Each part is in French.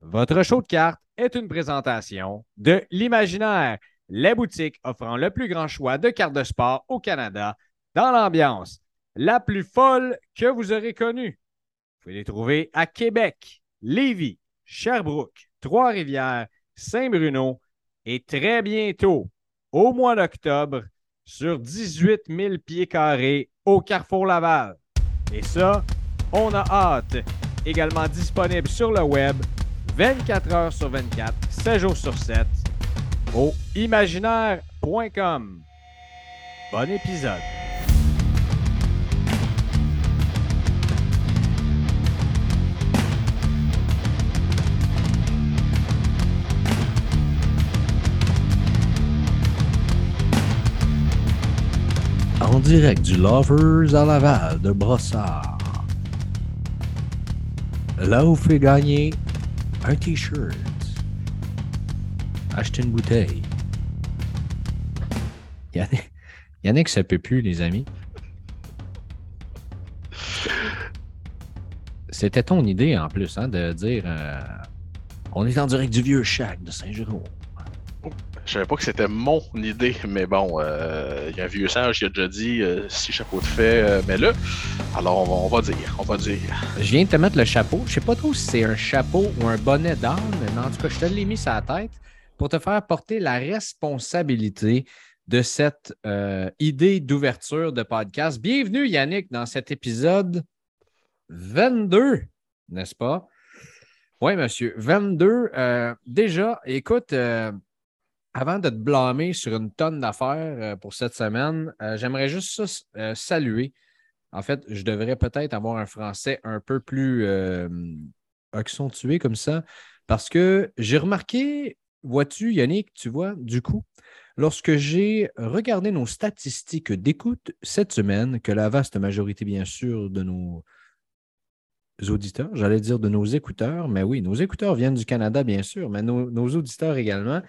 Votre show de cartes est une présentation de l'Imaginaire, la boutique offrant le plus grand choix de cartes de sport au Canada dans l'ambiance la plus folle que vous aurez connue. Vous pouvez les trouver à Québec, Lévis, Sherbrooke, Trois-Rivières, Saint-Bruno et très bientôt, au mois d'octobre, sur 18 000 pieds carrés au Carrefour Laval. Et ça, on a hâte. Également disponible sur le web 24 heures sur 24, 7 jours sur 7 au imaginaire.com. Bon épisode. En direct du Lovers à Laval de Brossard. Là où fait gagner un t-shirt. Acheter une bouteille. Yannick, Yannick, ça peut plus, les amis. C'était ton idée en plus, hein, de dire euh, on est en direct du vieux Chac de Saint-Jérôme. Je savais pas que c'était mon idée, mais bon, il y a un vieux sage qui a déjà dit euh, si chapeau de fait, euh, mais là, alors on va, dire, on va dire. Je viens de te mettre le chapeau. Je sais pas trop si c'est un chapeau ou un bonnet d'âne, mais en tout cas, je te l'ai mis sur la tête pour te faire porter la responsabilité de cette euh, idée d'ouverture de podcast. Bienvenue, Yannick, dans cet épisode 22, n'est-ce pas? Oui, monsieur. 22. euh, déjà, écoute, euh, avant de te blâmer sur une tonne d'affaires euh, pour cette semaine, euh, j'aimerais juste euh, saluer. En fait, je devrais peut-être avoir un français un peu plus accentué comme ça, parce que j'ai remarqué, vois-tu, Yannick, tu vois, du coup, lorsque j'ai regardé nos statistiques d'écoute cette semaine, que la vaste majorité, bien sûr, de nos auditeurs, j'allais dire de nos écouteurs, mais oui, nos écouteurs viennent du Canada, bien sûr, mais nos auditeurs également.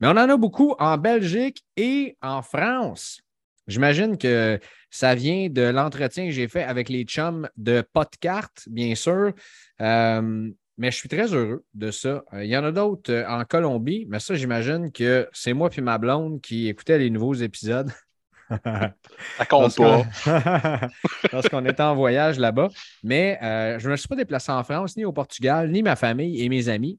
Mais on en a beaucoup en Belgique et en France. J'imagine que ça vient de l'entretien que j'ai fait avec les chums de Podcart, bien sûr. Euh, mais je suis très heureux de ça. Euh, Il y en a d'autres euh, en Colombie, mais ça, j'imagine que c'est moi puis ma blonde qui écoutait les nouveaux épisodes. Ça compte pas. Lorsqu'on était en voyage là-bas. Mais euh, je ne me suis pas déplacé en France, ni au Portugal, ni ma famille et mes amis.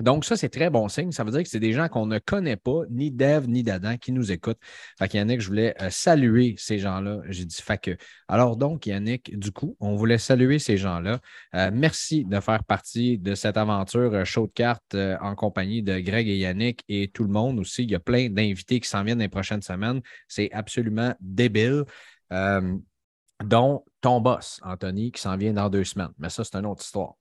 Donc, ça, c'est très bon signe. Ça veut dire que c'est des gens qu'on ne connaît pas, ni d'Ève, ni d'Adam, qui nous écoutent. Fait qu'Yannick, je voulais euh, saluer ces gens-là. J'ai dit, fait que. Alors, donc, Yannick, du coup, on voulait saluer ces gens-là. Euh, merci de faire partie de cette aventure euh, show de cartes en compagnie de Greg et Yannick et tout le monde aussi. Il y a plein d'invités qui s'en viennent les prochaines semaines. C'est absolument débile. Dont ton boss, Anthony, qui s'en vient dans deux semaines. Mais ça, c'est une autre histoire.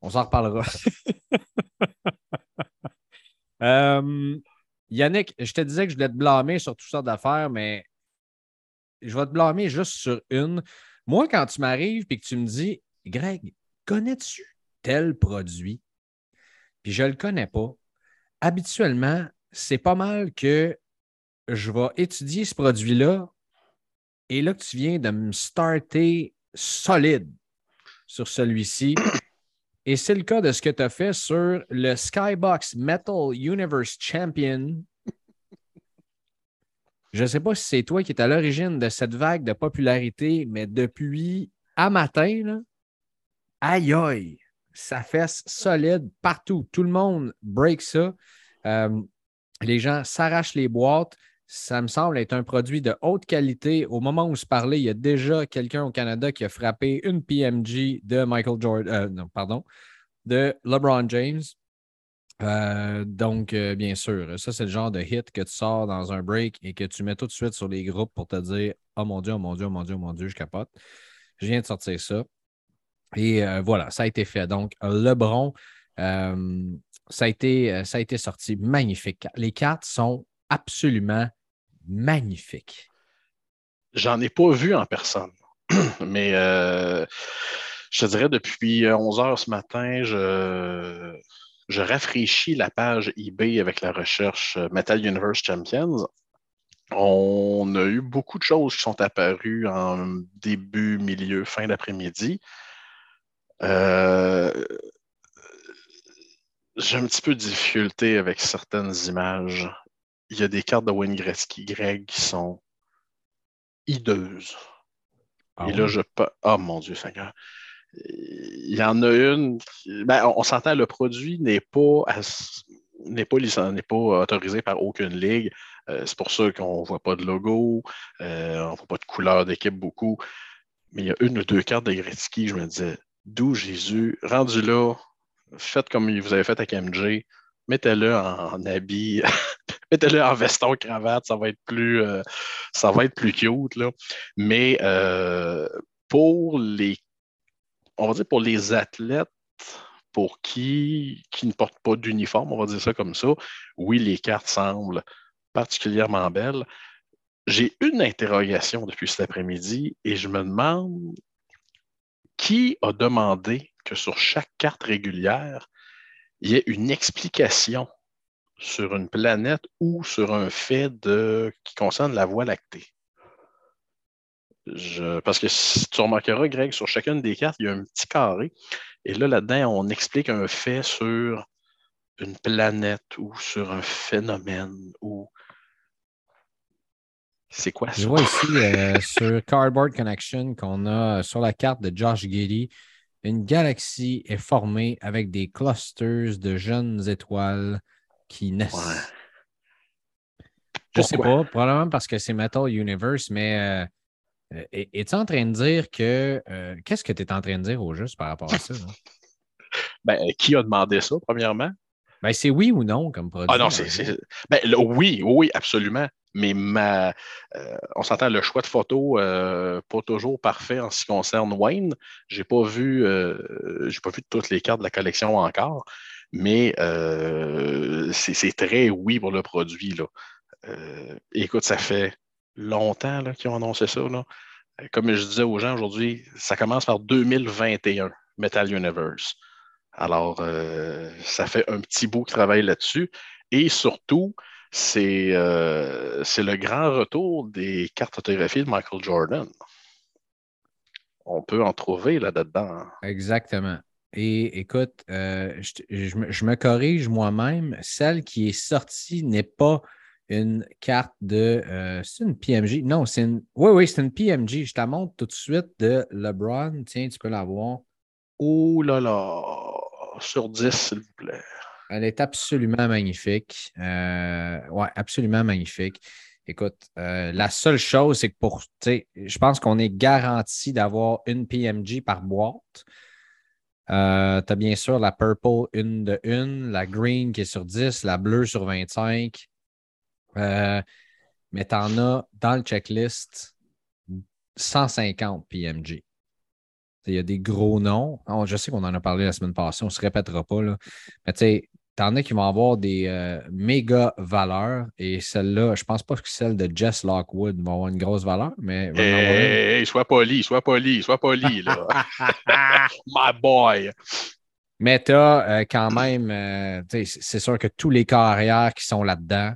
On s'en reparlera. Euh, Yannick, je te disais que je voulais te blâmer sur toutes sortes d'affaires, mais je vais te blâmer juste sur une. Moi, quand tu m'arrives et que tu me dis, Greg, connais-tu tel produit? Puis je ne le connais pas. Habituellement, c'est pas mal que je vais étudier ce produit-là et là que tu viens de me starter solide sur celui-ci. Et c'est le cas de ce que tu as fait sur le Skybox Metal Universe Champion. Je ne sais pas si c'est toi qui es à l'origine de cette vague de popularité, mais depuis à matin, là, aïe aïe, ça fesse solide partout. Tout le monde break ça. Euh, les gens s'arrachent les boîtes. Ça me semble être un produit de haute qualité. Au moment où se parlait, il y a déjà quelqu'un au Canada qui a frappé une PMG de Michael Jordan, euh, non, pardon, de LeBron James. Euh, donc, euh, bien sûr, ça, c'est le genre de hit que tu sors dans un break et que tu mets tout de suite sur les groupes pour te dire Oh mon Dieu, oh mon Dieu, oh mon Dieu, oh mon Dieu, je capote. Je viens de sortir ça. Et voilà, ça a été fait. Donc, LeBron, ça, a été, ça a été sorti magnifique. Les cartes sont absolument magnifiques. J'en ai pas vu en personne. Mais euh, je te dirais, depuis 11 heures ce matin, je, rafraîchis la page eBay avec la recherche euh, Metal Universe Champions. On a eu beaucoup de choses qui sont apparues en début, milieu, fin d'après-midi. Euh, j'ai un petit peu de difficulté avec certaines images. Il y a des cartes de Wayne Gretzky, Greg, qui sont hideuses. Ah Et là, je peux. Oh mon Dieu, Seigneur. Il y en a une. qui- ben, on on s'entend, le produit n'est pas, ass- n'est pas, licen- n'est pas autorisé par aucune ligue. Euh, c'est pour ça qu'on ne voit pas de logo, euh, on ne voit pas de couleur d'équipe beaucoup. Mais il y a une ou deux cartes de Gretzky, je me disais, d'où Jésus, rendu là, faites comme vous avez fait avec MJ, mettez-le en, habit, mettez-le en veston, cravate, ça va être plus, euh, ça va être plus cute. Là. Mais euh, pour les, on va dire pour les athlètes pour qui, qui ne portent pas d'uniforme, on va dire ça comme ça, oui, les cartes semblent particulièrement belles. J'ai une interrogation depuis cet après-midi et je me demande qui a demandé que sur chaque carte régulière, il y ait une explication sur une planète ou sur un fait de, qui concerne la Voie lactée. Je- parce que si tu remarqueras, Greg, sur chacune des cartes, il y a un petit carré. Et là, là-dedans, on explique un fait sur une planète ou sur un phénomène ou. C'est quoi ça? Je vois ici euh, sur Cardboard Connection qu'on a euh, sur la carte de Josh Giddy, une galaxie est formée avec des clusters de jeunes étoiles qui naissent. Ouais. Je sais pas, probablement parce que c'est Metal Universe, mais euh, euh, es- es-tu en train de dire que. euh, Qu'est-ce que tu es en train de dire au juste par rapport à ça? là? Ben, qui a demandé ça, premièrement? Ben, c'est oui ou non comme produit. Ah non, c'est. c'est- Ben, oui, oui, absolument. Mais ma, euh, on s'entend le choix de photo euh, pas toujours parfait en ce qui concerne Wayne. Pas vu, euh, pas vu toutes les cartes de la collection encore, mais euh, c'est très oui pour le produit là. Écoute, ça fait longtemps qu'ils ont annoncé ça Comme je disais aux gens aujourd'hui, ça commence par 2021, Metal Universe. Alors, ça fait un petit bout qui travaille là-dessus. Et surtout, c'est euh, c'est le grand retour des cartes autographiées de Michael Jordan. On peut en trouver là-dedans. Exactement. Et écoute, euh, je me corrige moi-même. Celle qui est sortie n'est pas une carte de. euh, c'est une PMG. Non, c'est une. Oui, oui, c'est une PMG. Je te la montre tout de suite de LeBron. Tiens, tu peux la voir. Oh là là, sur 10, s'il vous plaît. Elle est absolument magnifique. Euh, ouais, absolument magnifique. Écoute, euh, la seule chose, c'est que pour, je pense qu'on est garanti d'avoir une PMG par boîte. Euh, tu as bien sûr la purple une de une, la green qui est sur 10, la bleue sur 25. Euh, mais tu en as dans le checklist 150 PMG. Il y a des gros noms. Oh, je sais qu'on en a parlé la semaine passée, on ne se répétera pas. Là. Mais tu sais, t'en as qui vont avoir des euh, méga valeurs. Et celle-là, je pense pas que celle de Jess Lockwood va avoir une grosse valeur, mais. Hey, hey, sois poli, sois poli, sois poli, là. My boy. Mais tu as quand même, euh, c'est sûr que tous les carrières qui sont là-dedans,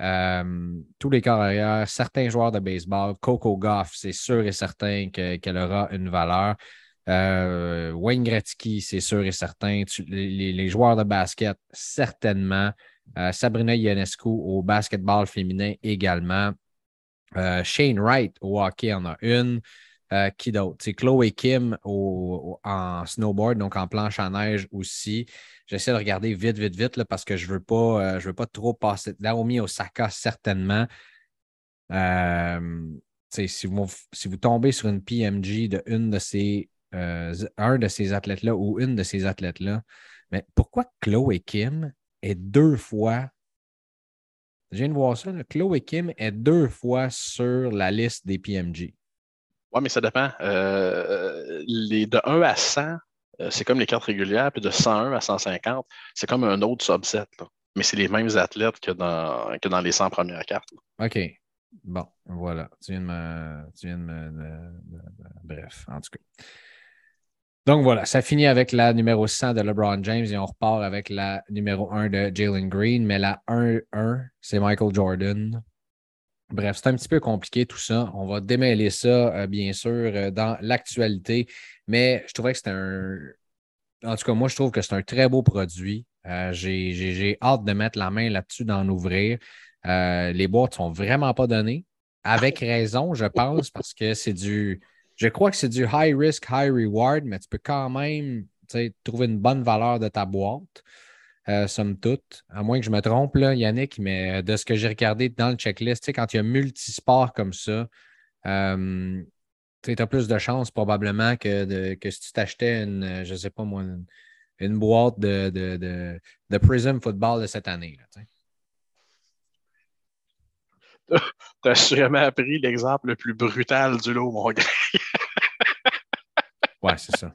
euh, tous les carrières, certains joueurs de baseball, Coco Goff, c'est sûr et certain que- qu'elle aura une valeur. Euh, Wayne Gretzky, c'est sûr et certain. Les, joueurs de basket, certainement. Euh, Sabrina Ionescu au basketball féminin également. Euh, Shane Wright au hockey en a une. Qui d'autre? C'est Chloé Kim au- en snowboard, donc en planche à neige aussi. J'essaie de regarder vite, vite, vite là, parce que je ne veux, pas, veux pas trop passer. Naomi Osaka, certainement. Si, vous, si vous tombez sur une PMG de une de ces, euh, un de ces athlètes-là ou une de ces athlètes-là, mais pourquoi Chloé Kim est deux fois je viens de voir ça. là. Chloé Kim est deux fois sur la liste des PMG. Oui, mais ça dépend. Euh, les, de 1 à 100, euh, c'est comme les cartes régulières, puis de 101 à 150, c'est comme un autre subset. là. Mais c'est les mêmes athlètes que dans, que dans les 100 premières cartes. là. OK. Bon, voilà. Tu viens de me. Tu viens de me. bref, en tout cas. Donc voilà, ça finit avec la numéro 100 de LeBron James et on repart avec la numéro 1 de Jalen Green, mais la 1-1, c'est Michael Jordan. Bref, c'est un petit peu compliqué tout ça. On va démêler ça, euh, bien sûr, euh, dans l'actualité, mais je trouvais que c'était un. En tout cas, moi, je trouve que c'est un très beau produit. Euh, j'ai hâte de mettre la main là-dessus, d'en ouvrir. Les boîtes sont vraiment pas données. Avec raison, je pense, parce que c'est du. Je crois que c'est du high risk, high reward, mais tu peux quand même trouver une bonne valeur de ta boîte, euh, somme toute. À moins que je me trompe, là, Yannick, mais de ce que j'ai regardé dans le checklist, quand il y a multisport comme ça, euh, tu as plus de chances probablement que, si tu t'achetais une, je sais pas moi, une, boîte de, de, de, Prism Football de cette année. Tu as sûrement appris l'exemple le plus brutal du lot, mon gars. Ouais, c'est ça.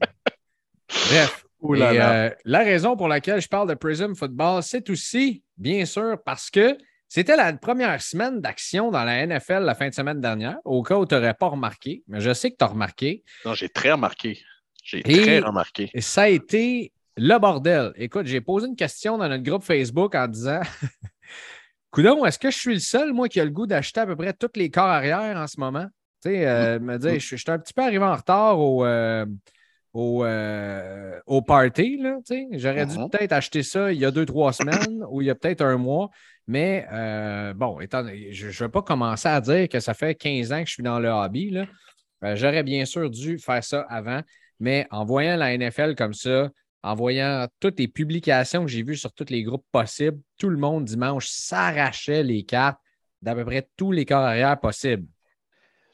Bref. Euh, la raison pour laquelle je parle de Prism Football, c'est aussi, bien sûr, parce que c'était la première semaine d'action dans la NFL la fin de semaine dernière, au cas où tu n'aurais pas remarqué, mais je sais que tu as remarqué. Non, j'ai très remarqué. J'ai très remarqué. Et ça a été le bordel. Écoute, j'ai posé une question dans notre groupe Facebook en disant Coudon, est-ce que je suis le seul, moi, qui a le goût d'acheter à peu près tous les corps arrière en ce moment? Tu sais, euh, me dire, je, suis un petit peu arrivé en retard au, euh, au, euh, au party. Là, J'aurais dû uh-huh. peut-être acheter ça il y a deux, trois semaines ou il y a peut-être un mois. Mais bon, étant, je ne vais pas commencer à dire que ça fait 15 ans que je suis dans le hobby. J'aurais bien sûr dû faire ça avant. Mais en voyant la NFL comme ça, en voyant toutes les publications que j'ai vues sur tous les groupes possibles, tout le monde dimanche s'arrachait les cartes d'à peu près tous les corps arrière possibles.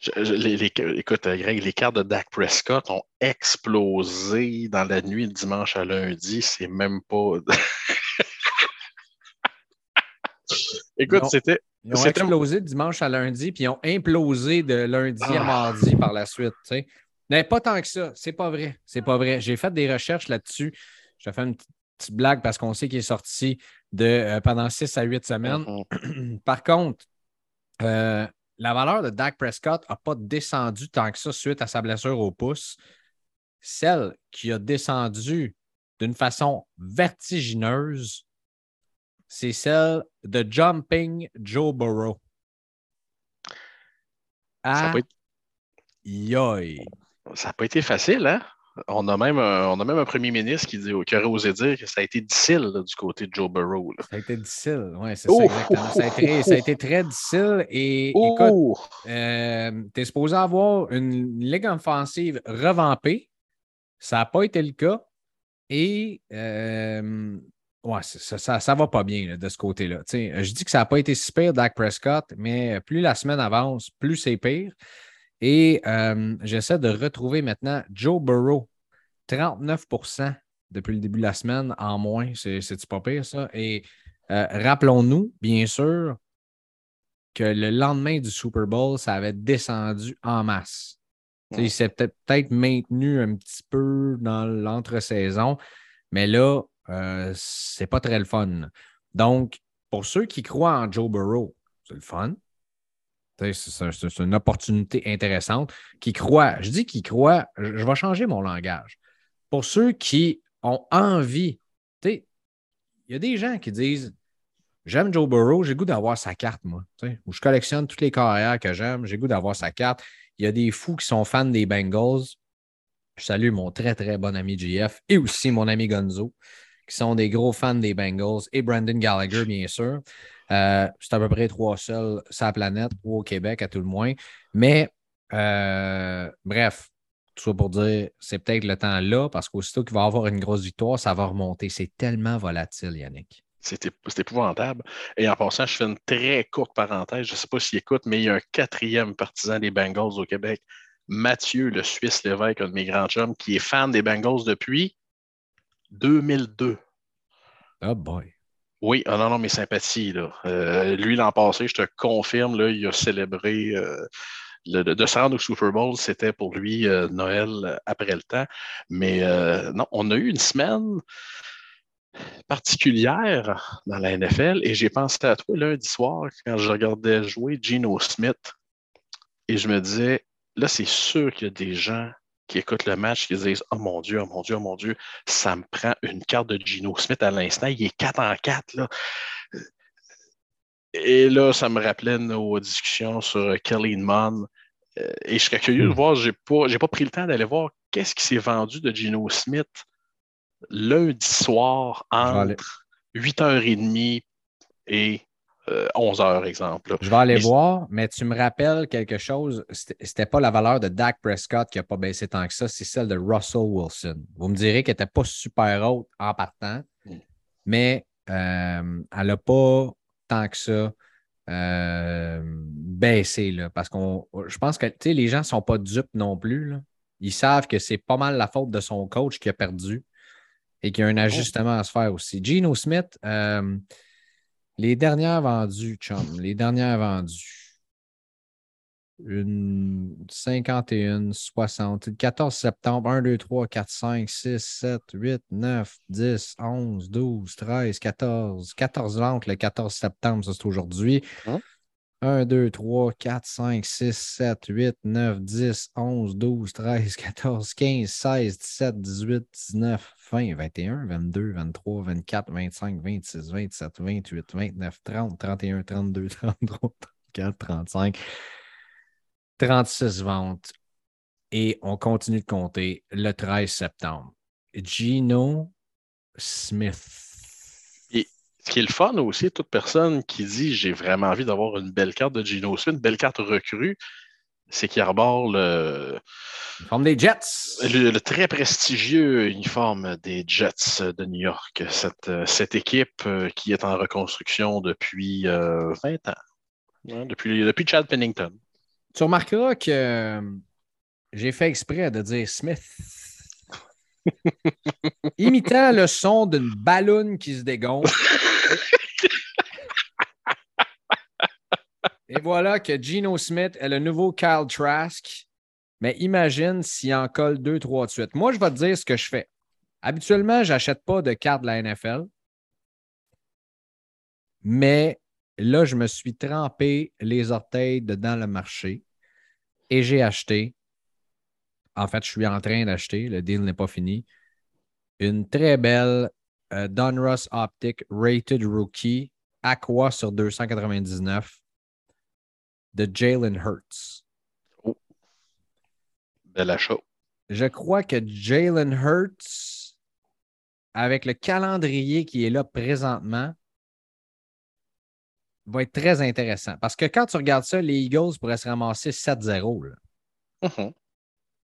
Écoute, Greg, les cartes de Dak Prescott ont explosé dans la nuit de dimanche à lundi. C'est même pas. écoute, c'était. Ils ont explosé de dimanche à lundi, puis ils ont implosé de lundi à ah. mardi par la suite. Mais pas tant que ça. C'est pas vrai. C'est pas vrai. J'ai fait des recherches là-dessus. Je fait une petite blague parce qu'on sait qu'il est sorti de, euh, pendant 6 à 8 semaines. Mm-hmm. Par contre, euh, la valeur de Dak Prescott n'a pas descendu tant que ça suite à sa blessure au pouce. Celle qui a descendu d'une façon vertigineuse, c'est celle de Jumping Joe Burrow. Ah. Ça n'a pas été facile, hein? On a, même un, on a même un premier ministre qui, dit, qui aurait osé dire que ça a été difficile du côté de Joe Burrow. Ça a été difficile, oui, c'est ça exactement. Ça a, été, très difficile. Et écoute, euh, tu es supposé avoir une ligue offensive revampée. Ça n'a pas été le cas. Et euh, ouais, ça, ça, va pas bien de ce côté-là. Je dis que ça n'a pas été si pire, Dak Prescott, mais plus la semaine avance, plus c'est pire. Et euh, j'essaie de retrouver maintenant Joe Burrow, 39% depuis le début de la semaine en moins. C'est pas pire, ça? Et euh, rappelons-nous, bien sûr, que le lendemain du Super Bowl, ça avait descendu en masse. Il s'est peut-être maintenu un petit peu dans l'entre-saison, mais là, euh, c'est pas très le fun. Donc, pour ceux qui croient en Joe Burrow, c'est le fun. C'est une opportunité intéressante. Qui croit, je dis qui croit, je, vais changer mon langage. Pour ceux qui ont envie, il y a des gens qui disent J'aime Joe Burrow, j'ai goût d'avoir sa carte, moi. Où je collectionne toutes les carrières que j'aime, j'ai goût d'avoir sa carte. Il y a des fous qui sont fans des Bengals. Je salue mon très, très bon ami GF et aussi mon ami Gonzo, qui sont des gros fans des Bengals, et Brandon Gallagher, bien sûr. Euh, c'est à peu près trois seuls sur la planète ou au Québec, à tout le moins. Mais euh, bref, tout ça pour dire, c'est peut-être le temps là, parce qu'aussitôt qu'il va avoir une grosse victoire, ça va remonter. C'est tellement volatile, Yannick. C'est épouvantable. Et en passant, je fais une très courte parenthèse. Je ne sais pas s'il écoute, mais il y a un quatrième partisan des Bengals au Québec, Mathieu, le Suisse Lévesque, un de mes grands chums, qui est fan des Bengals depuis 2002. Oh boy. Oui, ah non, non, mes sympathies. Là. Euh, lui, l'an passé, je te confirme, là, il a célébré euh, le, de se rendre au Super Bowl, c'était pour lui euh, Noël après le temps. Mais non, on a eu une semaine particulière dans la NFL et j'ai pensé à toi lundi soir quand je regardais jouer Geno Smith et je me disais, là, c'est sûr qu'il y a des gens qui écoutent le match, qui disent Oh mon Dieu, oh mon Dieu, oh mon Dieu, ça me prend une carte de Gino Smith à l'instant, il est 4 en 4. Là. Et là, ça me rappelait nos discussions sur Kelly Mon. Euh, et je serais curieux de hmm. voir, je n'ai pas, pas pris le temps d'aller voir qu'est-ce qui s'est vendu de Gino Smith lundi soir entre 8h30 et 11h, exemple. Je vais aller voir, mais tu me rappelles quelque chose. C'était pas la valeur de Dak Prescott qui n'a pas baissé tant que ça, c'est celle de Russell Wilson. Vous me direz qu'elle n'était pas super haute en partant, mm. mais elle n'a pas tant que ça euh, baissé. Là, parce qu'on je pense que les gens ne sont pas dupes non plus. Ils savent que c'est pas mal la faute de son coach qui a perdu et qu'il y a un oh. ajustement à se faire aussi. Gino Smith, euh, les dernières vendues, chum, les dernières vendues. Une 51, 60, 14 septembre, 1, 2, 3, 4, 5, 6, 7, 8, 9, 10, 11, 12, 13, 14, 14 ventes le 14 septembre, ça c'est aujourd'hui. 1, 2, 3, 4, 5, 6, 7, 8, 9, 10, 11, 12, 13, 14, 15, 16, 17, 18, 19, 20, 21, 22, 23, 24, 25, 26, 27, 28, 29, 30, 31, 32, 33, 34, 35. 36 ventes et on continue de compter le 13 septembre. Gino Smith. Ce qui est le fun aussi, toute personne qui dit j'ai vraiment envie d'avoir une belle carte de Gino Smith, une belle carte recrue, c'est qu'il arbore le. Uniforme des Jets. Le, très prestigieux uniforme des Jets de New York. Cette, cette équipe euh, qui est en reconstruction depuis 20 euh, ans. Hein, depuis, depuis Chad Pennington. Tu remarqueras que euh, j'ai fait exprès de dire Smith. Imitant le son d'une ballonne qui se dégonfle. Et voilà que Geno Smith est le nouveau Kyle Trask. Mais imagine s'il en colle deux, trois de suite. Moi, je vais te dire ce que je fais. Habituellement, je n'achète pas de carte de la NFL. Mais là, je me suis trempé les orteils dedans le marché et j'ai acheté, en fait, je suis en train d'acheter, le deal n'est pas fini, une très belle euh, Donruss Optic Rated Rookie Aqua sur 299 de Jalen Hurts. Oh. Bel achat. Je crois que Jalen Hurts, avec le calendrier qui est là présentement, va être très intéressant. Parce que quand tu regardes ça, les Eagles pourraient se ramasser 7-0. Mm-hmm.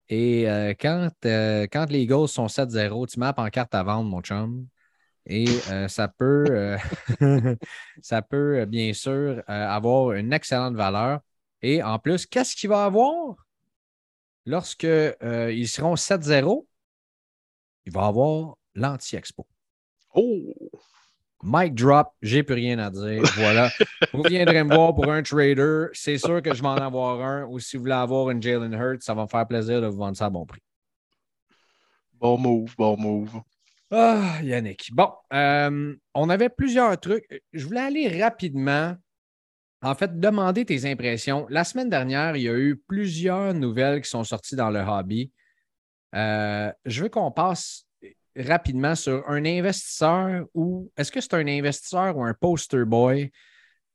Et euh, quand, euh, quand les Eagles sont 7-0, tu mappes en carte à vendre, mon chum. Et euh, ça peut, ça peut bien sûr avoir une excellente valeur. Et en plus, qu'est-ce qu'il va avoir? Lorsque ils seront 7-0? Il va avoir l'anti-expo. Oh! Mic drop, j'ai plus rien à dire. Voilà. vous viendrez me voir pour un trader. C'est sûr que je vais en avoir un. Ou si vous voulez avoir une Jalen Hurts, ça va me faire plaisir de vous vendre ça à bon prix. Bon move, bon move. Ah, Yannick. Bon, euh, on avait plusieurs trucs. Je voulais aller rapidement. En fait, demander tes impressions. La semaine dernière, il y a eu plusieurs nouvelles qui sont sorties dans le hobby. Euh, je veux qu'on passe rapidement sur un investisseur ou est-ce que c'est un investisseur ou un poster boy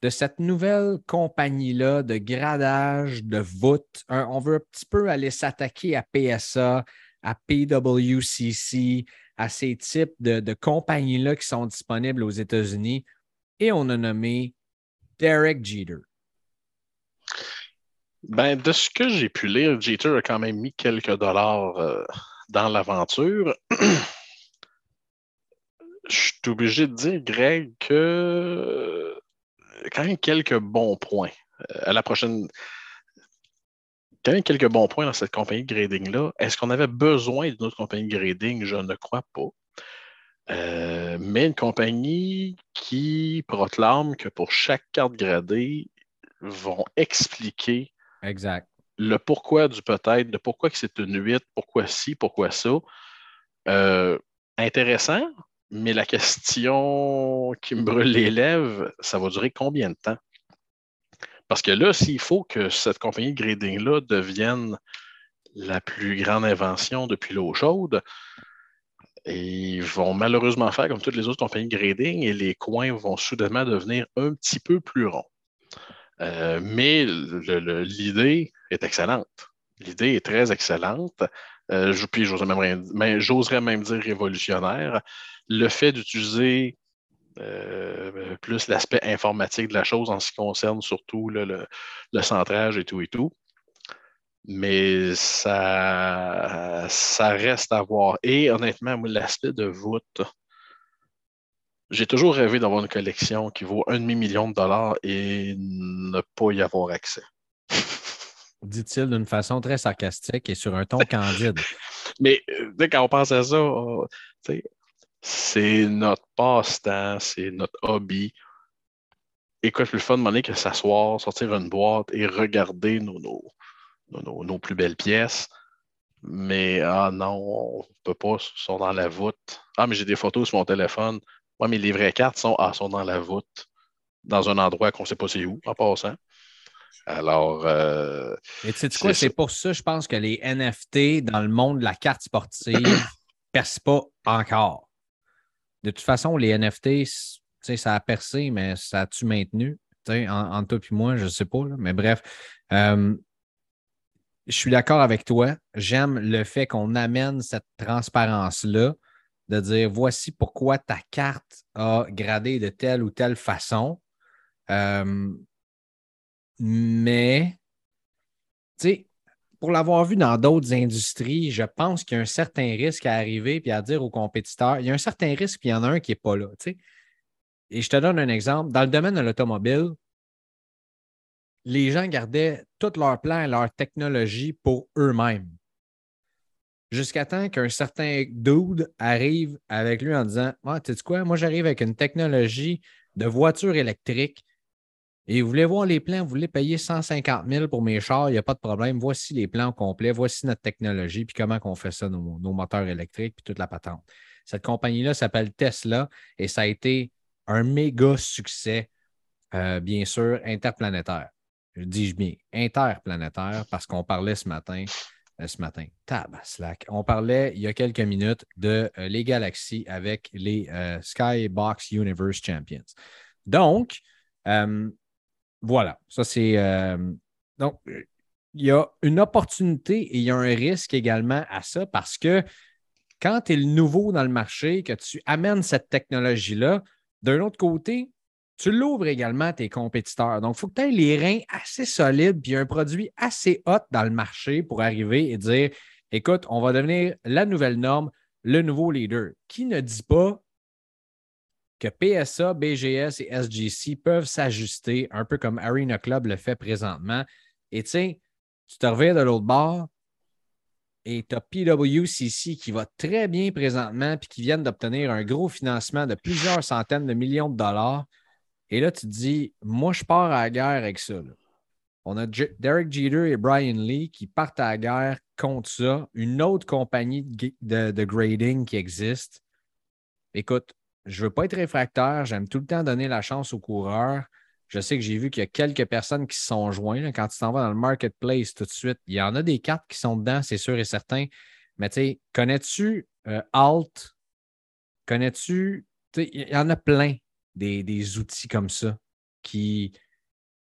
de cette nouvelle compagnie-là de gradage, de voûte? on veut un petit peu aller s'attaquer à PSA, à PWCC, à ces types de, compagnies-là qui sont disponibles aux États-Unis. Et on a nommé Derek Jeter. Ben, de ce que j'ai pu lire, Jeter a quand même mis quelques dollars euh, dans l'aventure. je suis obligé de dire, Greg, que euh, quand même quelques bons points. Euh, à la prochaine. Quand même quelques bons points dans cette compagnie de grading-là. Est-ce qu'on avait besoin d'une autre compagnie de grading? Je ne crois pas. Euh, mais une compagnie qui proclame que pour chaque carte gradée, vont expliquer exact. le pourquoi du peut-être, de pourquoi que c'est une 8, pourquoi ci, pourquoi ça. intéressant, mais la question qui me brûle les lèvres, ça va durer combien de temps? Parce que là, s'il faut que cette compagnie de grading-là devienne la plus grande invention depuis l'eau chaude, ils vont malheureusement faire comme toutes les autres compagnies de grading et les coins vont soudainement devenir un petit peu plus ronds. Euh, mais l'idée est excellente. L'idée est très excellente. Euh, puis j'oserais même, même, dire révolutionnaire le fait d'utiliser Euh, plus l'aspect informatique de la chose en ce qui concerne surtout le, centrage et tout et tout. Mais ça, ça reste à voir. Et honnêtement, l'aspect de voûte, j'ai toujours rêvé d'avoir une collection qui vaut un demi-million de dollars et ne pas y avoir accès. Dit-il d'une façon très sarcastique et sur un ton candide. Mais euh, quand on pense à ça, c'est notre passe-temps, c'est notre hobby. Et quoi de plus fun de que s'asseoir, sortir une boîte et regarder nos, nos, nos, plus belles pièces. Mais ah non, on ne peut pas, ils sont dans la voûte. Ah, mais j'ai des photos sur mon téléphone. Moi, mais les vraies cartes sont, ah, sont dans la voûte, dans un endroit qu'on ne sait pas c'est où, en passant. Alors. Euh, tu sais quoi, c'est pour ça, je pense que les NFT dans le monde de la carte sportive ne percent pas encore. De toute façon, les NFT, ça a percé, mais ça a-tu maintenu? En, entre toi et moi, je ne sais pas. Mais bref, euh, je suis d'accord avec toi. J'aime le fait qu'on amène cette transparence-là, de dire voici pourquoi ta carte a gradé de telle ou telle façon. Euh, mais, tu sais, pour l'avoir vu dans d'autres industries, je pense qu'il y a un certain risque à arriver et à dire aux compétiteurs, il y a un certain risque, puis il y en a un qui n'est pas là. Et je te donne un exemple. Dans le domaine de l'automobile, les gens gardaient tout leur plan et leur technologie pour eux-mêmes. Jusqu'à temps qu'un certain dude arrive avec lui en disant ah, Tu sais quoi, moi j'arrive avec une technologie de voiture électrique et vous voulez voir les plans, vous voulez payer 150 000 pour mes chars, il n'y a pas de problème. Voici les plans complets, voici notre technologie, puis comment on fait ça, nos, moteurs électriques, puis toute la patente. Cette compagnie-là s'appelle Tesla et ça a été un méga succès, euh, bien sûr, interplanétaire. Je dis-je bien, interplanétaire, parce qu'on parlait ce matin, euh, ce matin, tabaslac, on parlait il y a quelques minutes de euh, les galaxies avec les Skybox Universe Champions. Donc, voilà, ça c'est. Euh, donc, il y a une opportunité et il y a un risque également à ça parce que quand tu es le nouveau dans le marché, que tu amènes cette technologie-là, d'un autre côté, tu l'ouvres également à tes compétiteurs. Donc, il faut que tu aies les reins assez solides puis un produit assez hot dans le marché pour arriver et dire écoute, on va devenir la nouvelle norme, le nouveau leader. Qui ne dit pas que PSA, BGS et SGC peuvent s'ajuster un peu comme Arena Club le fait présentement. Et tu sais, tu te reviens de l'autre bord et tu as PWCC qui va très bien présentement puis qui viennent d'obtenir un gros financement de plusieurs centaines de millions de dollars. Et là, tu te dis, moi, je pars à la guerre avec ça. On a Derek Jeter et Brian Lee qui partent à la guerre contre ça. Une autre compagnie de grading qui existe. Écoute, je ne veux pas être réfractaire. J'aime tout le temps donner la chance aux coureurs. Je sais que j'ai vu qu'il y a quelques personnes qui se sont joints. Quand tu t'en vas dans le marketplace tout de suite, il y en a des cartes qui sont dedans, c'est sûr et certain. Mais tu sais, connais-tu euh, Alt? Connais-tu? Il y en a plein des, outils comme ça qui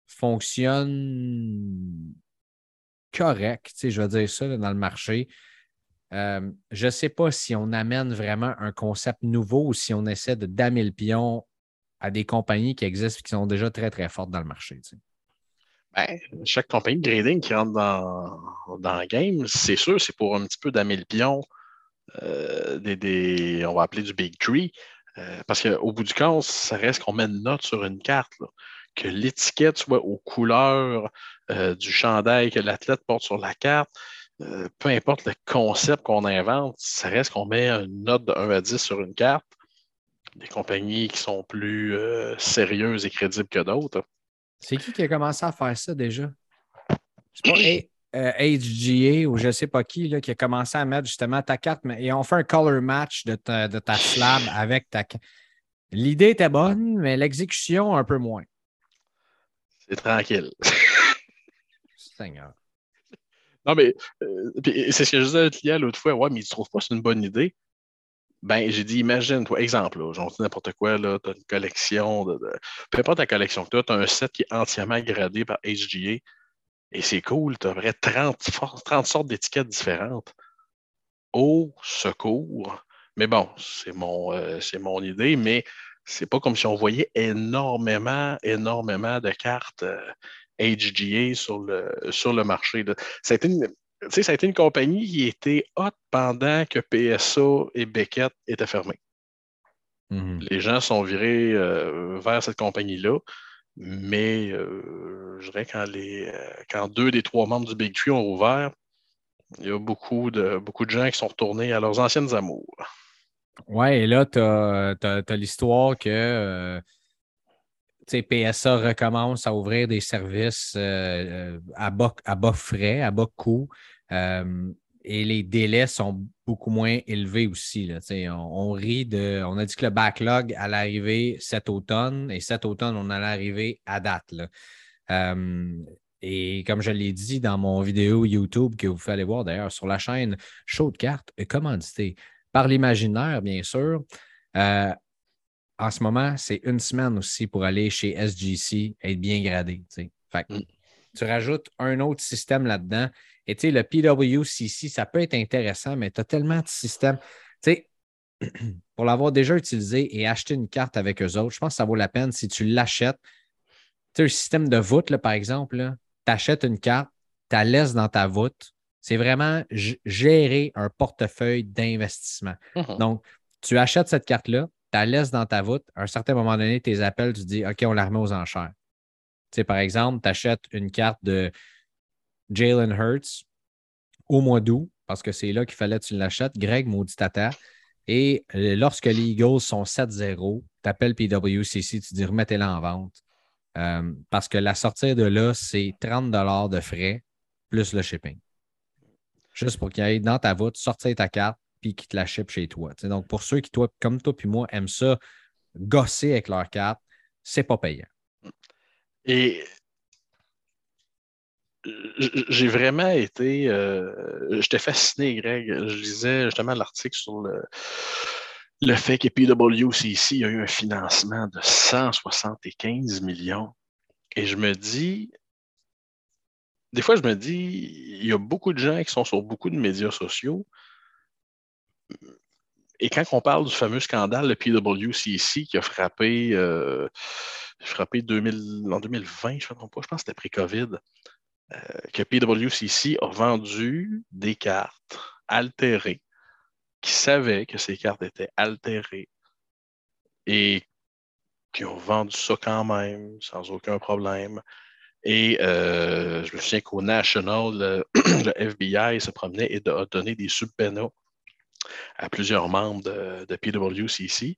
fonctionnent correct, je vais dire ça dans le marché. Euh, je ne sais pas si on amène vraiment un concept nouveau ou si on essaie de damer le pion à des compagnies qui existent et qui sont déjà très, très fortes dans le marché. Ben, chaque compagnie de grading qui rentre dans, le game, c'est sûr, c'est pour un petit peu damer le pion euh, des, on va appeler du Big Tree. Euh, parce qu'au bout du compte, ça reste qu'on met une note sur une carte. que l'étiquette soit aux couleurs du chandail que l'athlète porte sur la carte, euh, peu importe le concept qu'on invente, ça reste qu'on met une note de 1 à 10 sur une carte. Des compagnies qui sont plus euh, sérieuses et crédibles que d'autres. C'est qui qui a commencé à faire ça déjà? C'est pas HGA euh, ou je ne sais pas qui là, qui a commencé à mettre justement ta carte et on fait un color match de ta, de ta slab avec ta carte. L'idée était bonne, mais l'exécution un peu moins. C'est tranquille. Seigneur. Non, mais euh, c'est ce que je disais à client l'autre fois. Ouais, mais tu ne trouves pas que c'est une bonne idée? Ben, j'ai dit, imagine, toi, exemple, j'en dis n'importe quoi, tu as une collection de, Peu importe ta collection que tu as, tu as un set qui est entièrement gradé par HGA. Et c'est cool, tu as vrai 30, 30 sortes d'étiquettes différentes. Au secours. Mais bon, c'est mon, euh, mon idée, mais c'est pas comme si on voyait énormément, énormément de cartes HGA sur le, sur le marché. Ça a, été une, ça a été une compagnie qui était hot pendant que PSA et Beckett étaient fermés. Mm-hmm. Les gens sont virés vers cette compagnie-là. Mais euh, je dirais quand, les, euh, quand deux des trois membres du Big Tree ont ouvert, il y a beaucoup de, beaucoup de gens qui sont retournés à leurs anciennes amours. Ouais, et là, tu as, l'histoire que euh, PSA recommence à ouvrir des services à, bas, à bas frais, à bas coût et les délais sont beaucoup moins élevés aussi. on, rit de. On a dit que le backlog allait arriver cet automne et cet automne, on allait arriver à date. Euh, et comme je l'ai dit dans mon vidéo YouTube que vous pouvez aller voir d'ailleurs sur la chaîne Show de cartes, commandité par l'imaginaire, bien sûr. Euh, en ce moment, c'est une semaine aussi pour aller chez SGC être bien gradé. Mm. Tu rajoutes un autre système là-dedans et tu sais, le PWCC, ça peut être intéressant, mais tu as tellement de systèmes. Tu sais, pour l'avoir déjà utilisé et acheter une carte avec eux autres, je pense que ça vaut la peine si tu l'achètes. Tu sais, un système de voûte, là, par exemple, tu achètes une carte, tu la laisses dans ta voûte. C'est vraiment gérer un portefeuille d'investissement. Donc, tu achètes cette carte-là, la laisses dans ta voûte. À un certain moment donné, tes appels, tu dis OK, on la remet aux enchères. Par exemple, tu achètes une carte de Jalen Hurts au mois d'août, parce que c'est là qu'il fallait que tu l'achètes. Greg, maudit tata. Et euh, lorsque les Eagles sont 7-0, tu appelles PWCC, tu dis remettez-la en vente. Euh, parce que la sortie de là, c'est 30 de frais plus le shipping. Juste pour qu'il aille dans ta voûte, sortir ta carte, qu'il te la chez toi. donc, pour ceux qui, toi, comme toi puis moi, aiment ça, gosser avec leur carte, c'est pas payant. Et j'ai vraiment été. Euh, j'étais fasciné, Greg. Je lisais justement l'article sur le, le fait que PWCC a eu un financement de 175 millions. Et je me dis. Des fois, je me dis, il y a beaucoup de gens qui sont sur beaucoup de médias sociaux. Et quand on parle du fameux scandale de PWCC qui a frappé, euh, frappé 2000, en 2020, je ne sais pas, je pense que c'était pré-COVID, euh, que PWCC a vendu des cartes altérées, qui savaient que ces cartes étaient altérées et qui ont vendu ça quand même, sans aucun problème. Et euh, je me souviens qu'au National, le, FBI se promenait et a donné des subpoenas à plusieurs membres de, PWCC.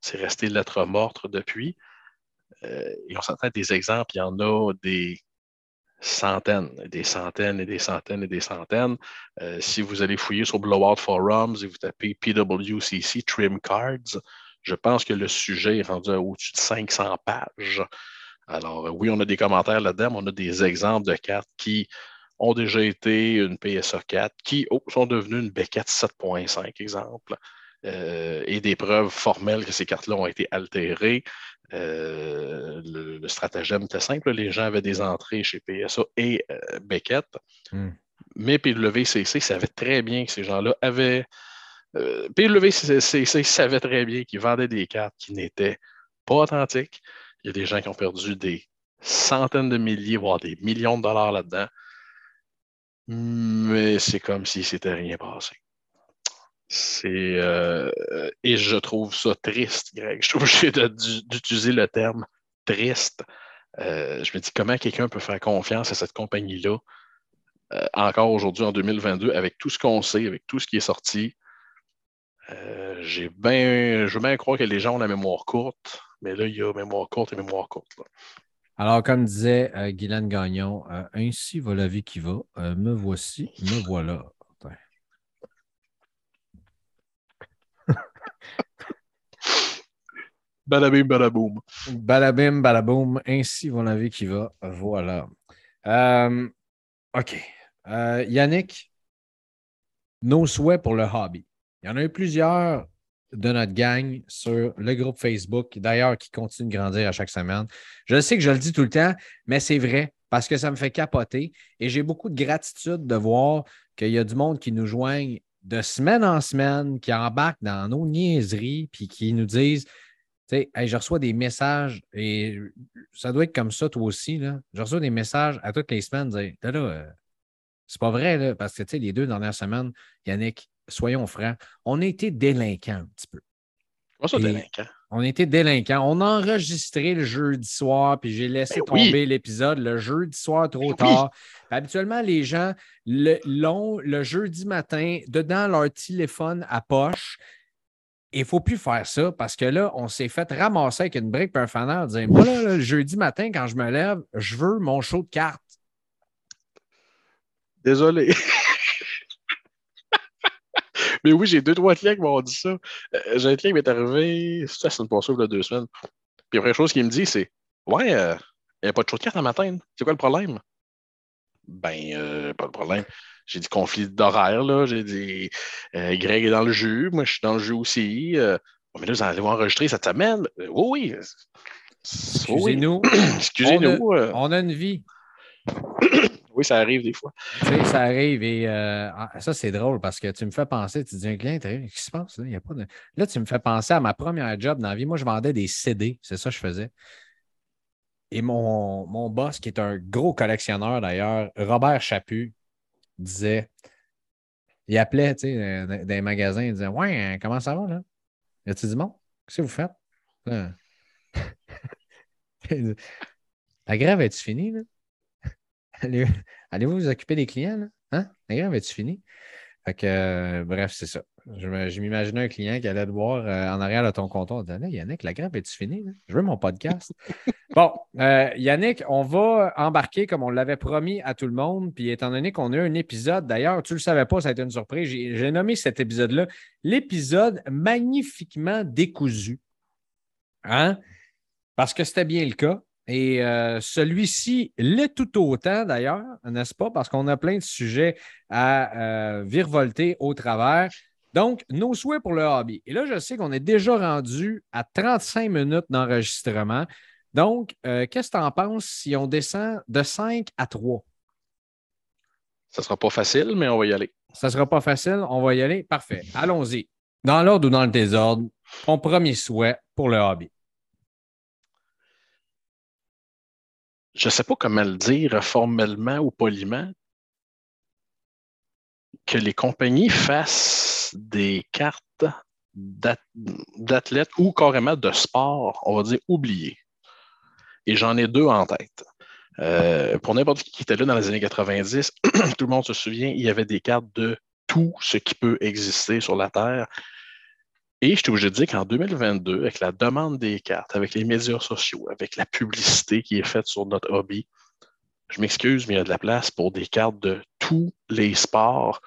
C'est resté lettre morte depuis. Euh, et on s'entend des exemples. Il y en a des centaines, des centaines et des centaines et des centaines. Euh, si vous allez fouiller sur Blowout Forums et vous tapez PWCC Trim Cards, je pense que le sujet est rendu au-dessus de 500 pages. Alors, oui, on a des commentaires là-dedans, mais on a des exemples de cartes qui ont déjà été une PSA 4, qui oh, sont devenues une B4 7.5, exemple. Euh, et des preuves formelles que ces cartes-là ont été altérées. Euh, le, stratagème était simple. Les gens avaient des entrées chez PSA et euh, Beckett. Hmm. Mais PWCC savait très bien que ces gens-là avaient. PWCC savait très bien qu'ils vendaient des cartes qui n'étaient pas authentiques. Il y a des gens qui ont perdu des centaines de milliers, voire des millions de dollars là-dedans. Mais c'est comme si c'était rien passé. Euh, et je trouve ça triste, Greg. Je suis obligé d'utiliser le terme triste. Euh, je me dis comment quelqu'un peut faire confiance à cette compagnie-là euh, encore aujourd'hui en 2022 avec tout ce qu'on sait, avec tout ce qui est sorti? j'ai bien, je veux bien croire que les gens ont la mémoire courte, mais là, il y a mémoire courte et mémoire courte. Alors, comme disait Guylaine Gagnon, ainsi va la vie qui va. me voici, me voilà. Balabim, balaboum. Balabim, balaboum. Ainsi va la vie qui va. Voilà. Euh, OK. Euh, Yannick, nos souhaits pour le hobby. Il y en a eu plusieurs de notre gang sur le groupe Facebook, d'ailleurs, qui continue de grandir à chaque semaine. Je sais que je le dis tout le temps, mais c'est vrai parce que ça me fait capoter et j'ai beaucoup de gratitude de voir qu'il y a du monde qui nous joigne de semaine en semaine, qui embarque dans nos niaiseries puis qui nous disent Tu sais, je reçois des messages et ça doit être comme ça, toi aussi. Là. Je reçois des messages à toutes les semaines. Dire, là, euh, c'est pas vrai, là, parce que les deux dernières semaines, Yannick, soyons francs, on a été délinquants un petit peu. Moi, ça, délinquant. On était délinquants. On a enregistré le jeudi soir, puis j'ai laissé Ben oui. tomber l'épisode le jeudi soir trop Ben tard. Habituellement, les gens le- l'ont le jeudi matin dedans leur téléphone à poche. Il ne faut plus faire ça parce que là, on s'est fait ramasser avec une brique et un faneur. Dire, moi, là, le jeudi matin, quand je me lève, je veux mon show de cartes. Désolé. Mais oui, j'ai deux, trois clients qui m'ont dit ça. Euh, j'ai un client qui m'est arrivé, ça, c'est une passée il y a deux semaines. Puis la première chose qu'il me dit, c'est Ouais, euh, il n'y a pas de show de carte le matin. C'est quoi le problème? Ben, euh, pas de problème. J'ai dit conflit d'horaire, là. J'ai dit euh, Greg est dans le jeu, moi je suis dans le jeu aussi. Mais là, vous allez enregistrer cette semaine. Euh, oui. Excusez-nous, Excusez-nous. on a une vie. Oui, ça arrive des fois. Tu sais, ça arrive et euh, ah, ça, c'est drôle parce que tu me fais penser, tu dis un client, qu'est-ce qui se passe? Là? Il y a pas de... là, tu me fais penser à ma première job dans la vie. Moi, je vendais des CD, c'est ça que je faisais. Et mon, mon boss, qui est un gros collectionneur d'ailleurs, Robert Chaput, disait, il appelait tu sais, euh, dans dans les magasins, il disait Ouais, comment ça va là? Y a-tu du monde? Qu'est-ce que vous faites? La grève est-tu finie? Là? Allez- Allez-vous vous occuper des clients? Là? Hein? Finie? Fait que, euh, bref, c'est ça. Je, m'imaginais un client qui allait te voir euh, en arrière de ton comptoir. Il disait, Là, Yannick, la grève est-tu finie? là? Je veux mon podcast. bon, euh, Yannick, on va embarquer comme on l'avait promis à tout le monde. Puis étant donné qu'on a eu un épisode, d'ailleurs, tu ne le savais pas, ça a été une surprise. J'ai j'ai nommé cet épisode-là l'épisode magnifiquement décousu. Hein? Parce que c'était bien le cas. Et euh, celui-ci l'est tout autant, d'ailleurs, n'est-ce pas? Parce qu'on a plein de sujets à euh, virevolter au travers. Donc, nos souhaits pour le hobby. Et là, je sais qu'on est déjà rendu à 35 minutes d'enregistrement. Donc, euh, qu'est-ce que tu en penses si on descend de 5 à 3? Ça sera pas facile, mais on va y aller. Ça ne sera pas facile, on va y aller. Parfait. Allons-y. Dans l'ordre ou dans le désordre, ton premier souhait pour le hobby. Je ne sais pas comment le dire formellement ou poliment, que les compagnies fassent des cartes d'at- d'athlètes ou carrément de sport, on va dire, oubliées. Et j'en ai deux en tête. Euh, pour n'importe qui qui était là dans les années 90, tout le monde se souvient, il y avait des cartes de tout ce qui peut exister sur la Terre. Et je suis obligé de dire qu'en 2022, avec la demande des cartes, avec les médias sociaux, avec la publicité qui est faite sur notre hobby, je m'excuse, mais il y a de la place pour des cartes de tous les sports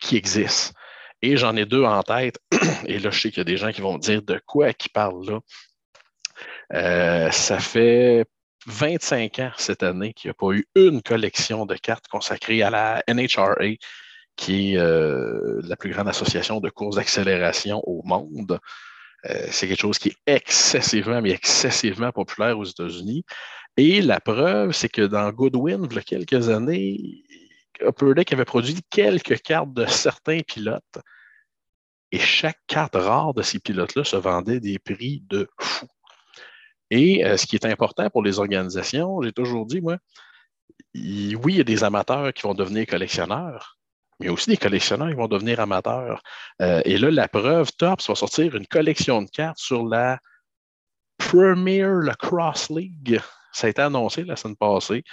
qui existent. Et j'en ai deux en tête. Et là, je sais qu'il y a des gens qui vont dire de quoi qui parlent là. Euh, ça fait 25 ans cette année qu'il n'y a pas eu une collection de cartes consacrée à la NHRA, qui est euh, la plus grande association de courses d'accélération au monde. Euh, c'est quelque chose qui est excessivement, mais excessivement populaire aux États-Unis. Et la preuve, c'est que dans Goodwin, il y a quelques années, Upper Deck avait produit quelques cartes de certains pilotes. Et chaque carte rare de ces pilotes-là se vendait des prix de fou. Et euh, ce qui est important pour les organisations, j'ai toujours dit, moi, oui, il y a des amateurs qui vont devenir collectionneurs, mais il y a aussi des collectionneurs qui vont devenir amateurs. Euh, et là, la preuve, Tops va sortir une collection de cartes sur la Premier Lacrosse League. Ça a été annoncé la semaine passée.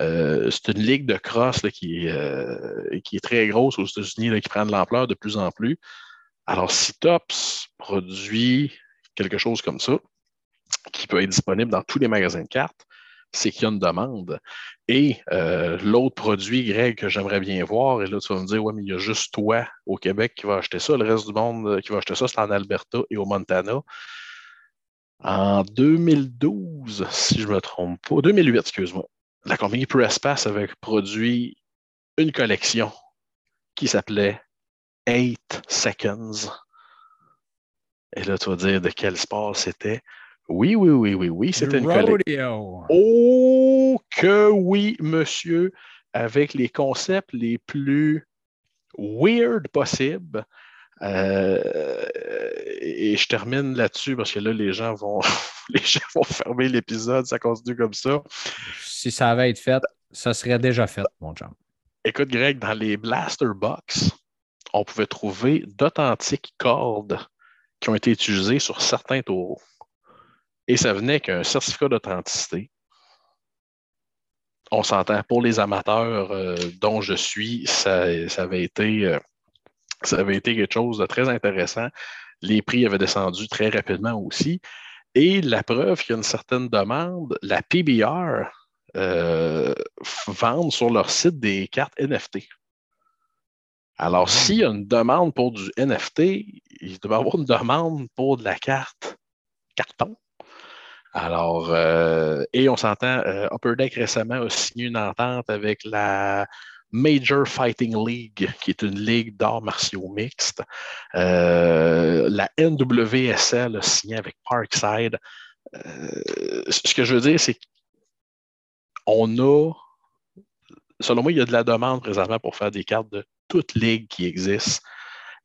Euh, c'est une ligue de cross qui, est, euh, qui est très grosse aux États-Unis, qui prend de l'ampleur de plus en plus. Alors, si Tops produit quelque chose comme ça, qui peut être disponible dans tous les magasins de cartes, c'est qu'il y a une demande. Et euh, l'autre produit, Greg, que j'aimerais bien voir, et là, tu vas me dire, ouais, mais il y a juste toi au Québec qui va acheter ça. Le reste du monde euh, qui va acheter ça, c'est en Alberta et au Montana. En 2012, si je ne me trompe pas, 2008, excuse-moi, la compagnie PressPass avait produit une collection qui s'appelait 8 Seconds. Et là, tu vas dire de quel sport c'était. Oui, oui, oui, oui, oui, c'était une. Rodeo. Oh que oui, monsieur, avec les concepts les plus weird possibles. Euh, et je termine là-dessus parce que là, les gens vont, les gens vont fermer l'épisode, ça continue comme ça. Si ça avait été fait, ça serait déjà fait, mon chum. Écoute, Greg, dans les Blaster Box, on pouvait trouver d'authentiques cordes qui ont été utilisées sur certains taureaux. Et ça venait avec un certificat d'authenticité. On s'entend, pour les amateurs euh, dont je suis, ça, avait été, euh, ça avait été quelque chose de très intéressant. Les prix avaient descendu très rapidement aussi. Et la preuve qu'il y a une certaine demande, la PBR euh, vend sur leur site des cartes NFT. Alors, ah. s'il y a une demande pour du NFT, il doit y avoir une demande pour de la carte carton. Alors, euh, et on s'entend, euh, Upper Deck récemment a signé une entente avec la Major Fighting League, qui est une ligue d'arts martiaux mixtes. Euh, la NWSL a signé avec Parkside. ce que je veux dire, c'est qu'on a, selon moi, il y a de la demande présentement pour faire des cartes de toutes ligues qui existent.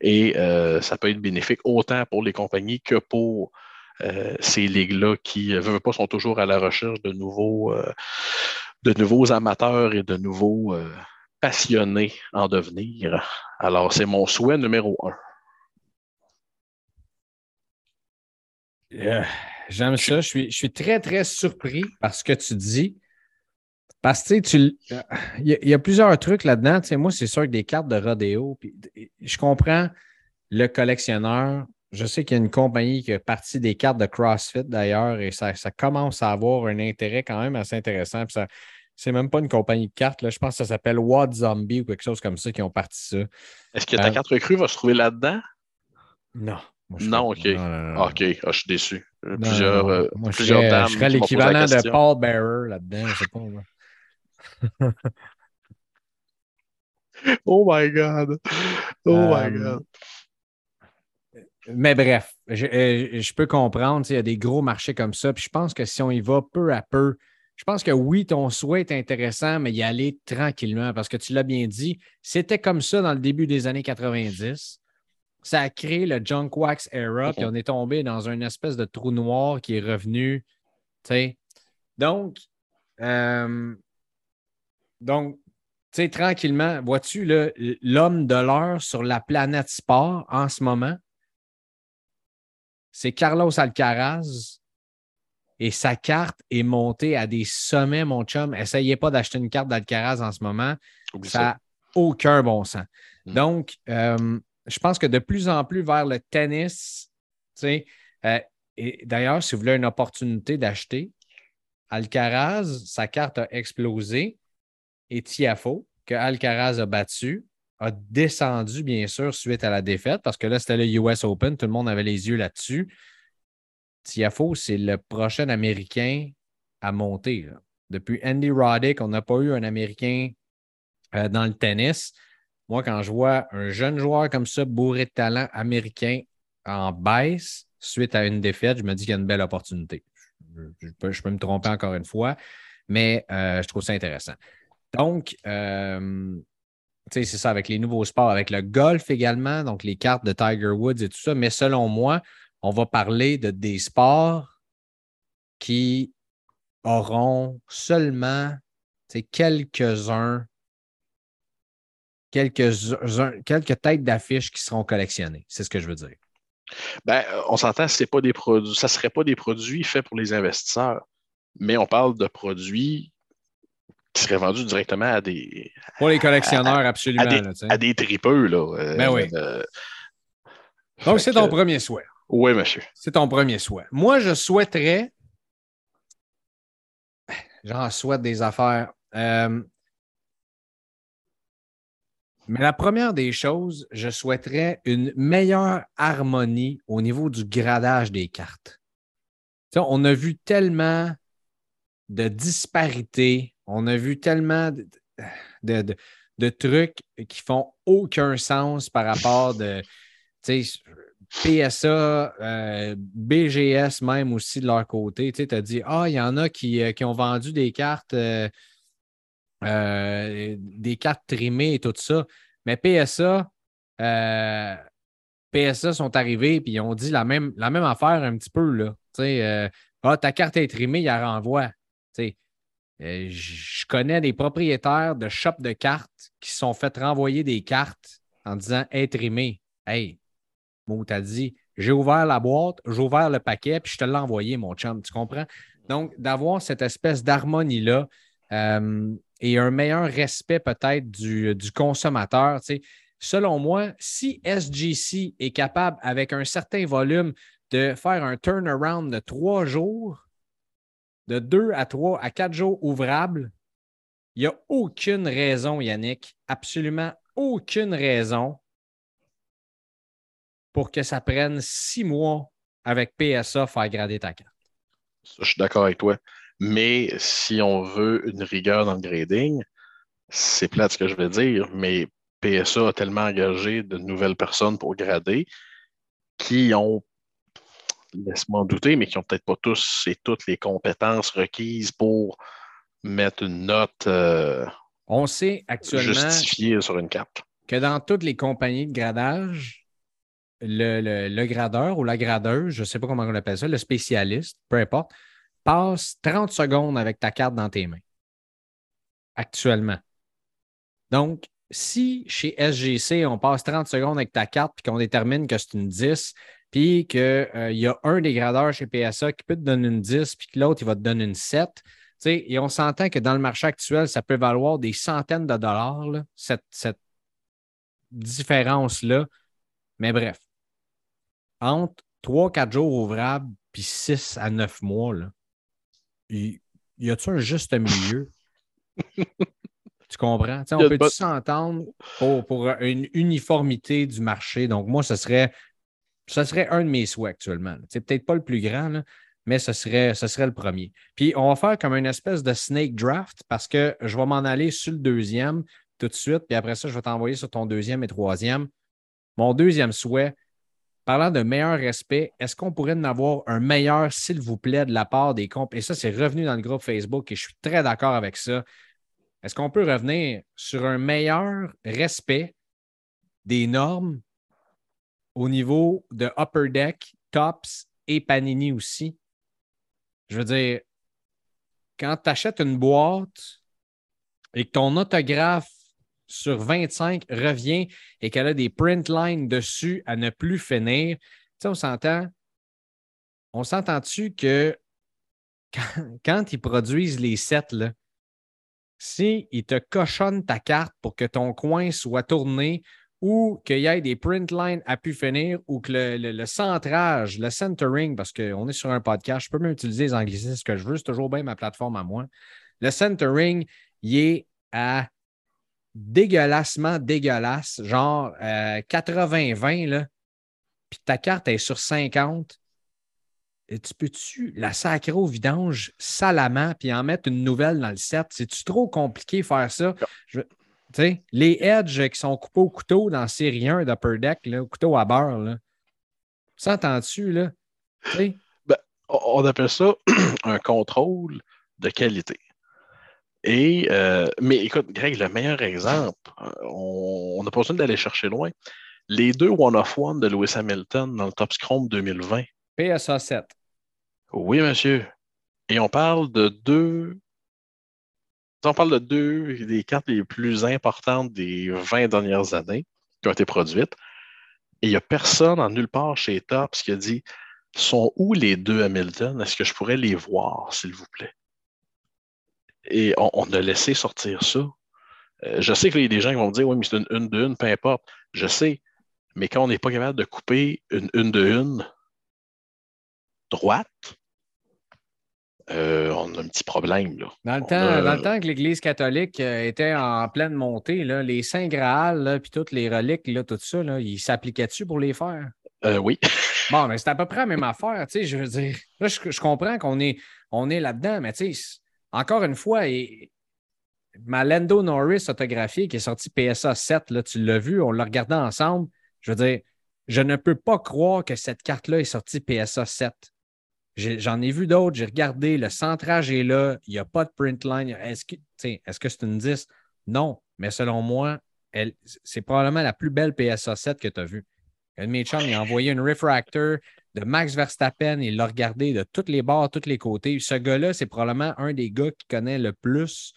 Et ça peut être bénéfique autant pour les compagnies que pour ces ligues-là qui, euh, pas, sont toujours à la recherche de nouveaux, euh, de nouveaux amateurs et de nouveaux passionnés en devenir. Alors, c'est mon souhait numéro un. J'aime ça. Je suis, je suis très, très surpris par ce que tu dis. Parce que tu il y, a plusieurs trucs là-dedans. moi, c'est sûr que des cartes de rodéo, je comprends le collectionneur, je sais qu'il y a une compagnie qui a parti des cartes de CrossFit d'ailleurs et ça, commence à avoir un intérêt quand même assez intéressant. Ce c'est même pas une compagnie de cartes. Là. Je pense que ça s'appelle What Zombie ou quelque chose comme ça qui ont parti ça. Est-ce que ta euh, carte recrue va se trouver là-dedans? Non. non, OK. OK, ah, je suis déçu. plusieurs, euh, plusieurs dames. Je serais l'équivalent de Paul Bearer là-dedans. Je sais pas. oh my God. Oh my euh, God. Mais bref, je, euh, peux comprendre, il y a des gros marchés comme ça. Puis je pense que si on y va peu à peu, je pense que oui, ton souhait est intéressant, mais y aller tranquillement parce que tu l'as bien dit, c'était comme ça dans le début des années 90. Ça a créé le junk wax era, puis on est tombé dans une espèce de trou noir qui est revenu. Donc, euh, donc, tu sais, tranquillement, vois-tu l'homme de l'heure sur la planète sport en ce moment? C'est Carlos Alcaraz et sa carte est montée à des sommets, mon chum. Essayez pas d'acheter une carte d'Alcaraz en ce moment. ça n'a aucun bon sens. Hmm. Donc, euh, je pense que de plus en plus vers le tennis, tu sais, euh, et d'ailleurs, si vous voulez une opportunité d'acheter, Alcaraz, sa carte a explosé et Tiafo, que Alcaraz a battu, a descendu, bien sûr, suite à la défaite, parce que là, c'était le US Open, tout le monde avait les yeux là-dessus. Tiafo, c'est le prochain Américain à monter. Depuis Andy Roddick, on n'a pas eu un Américain euh, dans le tennis. Moi, quand je vois un jeune joueur comme ça, bourré de talent américain en baisse suite à une défaite, je me dis qu'il y a une belle opportunité. Je, peux, me tromper encore une fois, mais euh, je trouve ça intéressant. Donc, euh, c'est ça avec les nouveaux sports, avec le golf également, donc les cartes de Tiger Woods et tout ça. Mais selon moi, on va parler de des sports qui auront seulement quelques-uns, quelques, quelques têtes d'affiches qui seront collectionnées. C'est ce que je veux dire. Ben, on s'entend, c'est pas des produits, ça ne serait pas des produits faits pour les investisseurs, mais on parle de produits qui serait vendu directement à des. Pour les collectionneurs, absolument. À des, tripeux, là. Euh, ben oui. Euh, Donc, c'est ton premier souhait. Oui, monsieur. C'est ton premier souhait. Moi, je souhaiterais. J'en souhaite des affaires. Euh, mais la première des choses, je souhaiterais une meilleure harmonie au niveau du gradage des cartes. on a vu tellement de disparités on a vu tellement de, trucs qui font aucun sens par rapport de PSA, euh, BGS même aussi de leur côté. Tu as dit, ah, il y en a qui, euh, ont vendu des cartes, euh, des cartes trimées et tout ça. Mais PSA, PSA sont arrivés et ils ont dit la même, affaire un petit peu. Là. Ah, ta carte est trimée, il la renvoie. Euh, je connais des propriétaires de shops de cartes qui sont fait renvoyer des cartes en disant être trimé. Hey, Mo, t'as dit, j'ai ouvert la boîte, j'ai ouvert le paquet, puis je te l'ai envoyé, mon chum. Tu comprends? Donc, d'avoir cette espèce d'harmonie-là euh, et un meilleur respect peut-être du, du consommateur. Selon moi, si SGC est capable, avec un certain volume, de faire un turnaround de trois jours, de deux à trois à quatre jours ouvrables, il n'y a aucune raison, Yannick, absolument aucune raison pour que ça prenne six mois avec PSA faire grader ta carte. je suis d'accord avec toi. Mais si on veut une rigueur dans le grading, c'est plate ce que je vais dire, mais PSA a tellement engagé de nouvelles personnes pour grader qui ont, laisse-moi douter, mais qui n'ont peut-être pas tous et toutes les compétences requises pour mettre une note euh, on sait actuellement justifiée sur une carte. Que dans toutes les compagnies de gradage, le, gradeur ou la gradeuse, je ne sais pas comment on appelle ça, le spécialiste, peu importe, passe 30 secondes avec ta carte dans tes mains. Actuellement. Donc, si chez SGC, on passe 30 secondes avec ta carte puis qu'on détermine que c'est une 10, puis qu'il euh, y a un des gradeurs chez PSA qui peut te donner une 10, puis que l'autre, il va te donner une 7, et on s'entend que dans le marché actuel, ça peut valoir des centaines de dollars, cette, cette différence-là. Mais bref, entre 3-4 jours ouvrables puis 6 à 9 mois, là, y, y a-tu un juste milieu? tu comprends? on peut s'entendre pour, une uniformité du marché? Donc, moi, ce serait, ce serait un de mes souhaits actuellement. C'est peut-être pas le plus grand, mais ce serait, ce serait le premier. Puis, on va faire comme une espèce de snake draft parce que je vais m'en aller sur le deuxième tout de suite, puis après ça, je vais t'envoyer sur ton deuxième et troisième. Mon deuxième souhait, Parlant de meilleur respect, est-ce qu'on pourrait en avoir un meilleur, s'il vous plaît, de la part des comptes? Et ça, c'est revenu dans le groupe Facebook et je suis très d'accord avec ça. Est-ce qu'on peut revenir sur un meilleur respect des normes au niveau de Upper Deck, Tops et Panini aussi? Je veux dire, quand tu achètes une boîte et que ton autographe sur 25 revient et qu'elle a des print lines dessus à ne plus finir, tu sais, on s'entend. On s'entend-tu que quand, ils produisent les sets, là, si ils te cochonnent ta carte pour que ton coin soit tourné ou qu'il y ait des print lines à pu finir ou que le, centrage, le centering, parce qu'on est sur un podcast, je peux même utiliser les anglicismes que je veux, c'est toujours bien ma plateforme à moi. Le centering, il est à dégueulassement dégueulasse, genre 80-20, euh, là, puis ta carte est sur 50, et tu peux-tu la sacrer au vidange salamment puis en mettre une nouvelle dans le set? C'est-tu trop compliqué faire ça? Les edges qui sont coupés au couteau dans série 1 d'Upper Deck, là, couteau à beurre, là. S'entends-tu, là? Ben, on appelle ça un contrôle de qualité. Et, euh, mais écoute, Greg, le meilleur exemple, euh, on n'a pas besoin d'aller chercher loin. Les deux one-of-one de Lewis Hamilton dans le Top Scrum 2020. PSA 7. Oui, monsieur. Et on parle de deux. On parle de deux des cartes les plus importantes des 20 dernières années qui ont été produites. Et il n'y a personne en nulle part chez Tops qui a dit sont où les deux Hamilton? Est-ce que je pourrais les voir, s'il vous plaît? Et on, a laissé sortir ça. Euh, je sais qu'il y a des gens qui vont me dire Oui, mais c'est une une de une, peu importe. Je sais. Mais quand on n'est pas capable de couper une une de une droite, euh, on a un petit problème. Là. Dans, le temps, dans le temps que l'Église catholique euh, était en pleine montée, là, les Saints Graal, puis toutes les reliques, là, tout ça, là, ils s'appliquaient-tu pour les faire? oui. bon, mais c'est à peu près la même affaire. Je veux dire, là, je, je comprends qu'on est, on est là-dedans, mais tu sais, encore une fois, et, ma Lando Norris autographiée qui est sortie PSA 7, là, tu l'as vu, on l'a regardé ensemble. Je veux dire, je ne peux pas croire que cette carte-là est sortie PSA 7. J'en ai, vu d'autres, j'ai regardé, le centrage est là, il n'y a pas de print line. Est-ce que c'est une 10? Non, mais selon moi, c'est probablement la plus belle PSA 7 que tu as vue. Un de mes il a envoyé une refractor de Max Verstappen. Il l'a regardé de tous les bords, tous les côtés. Ce gars-là, c'est probablement un des gars qui connaît le plus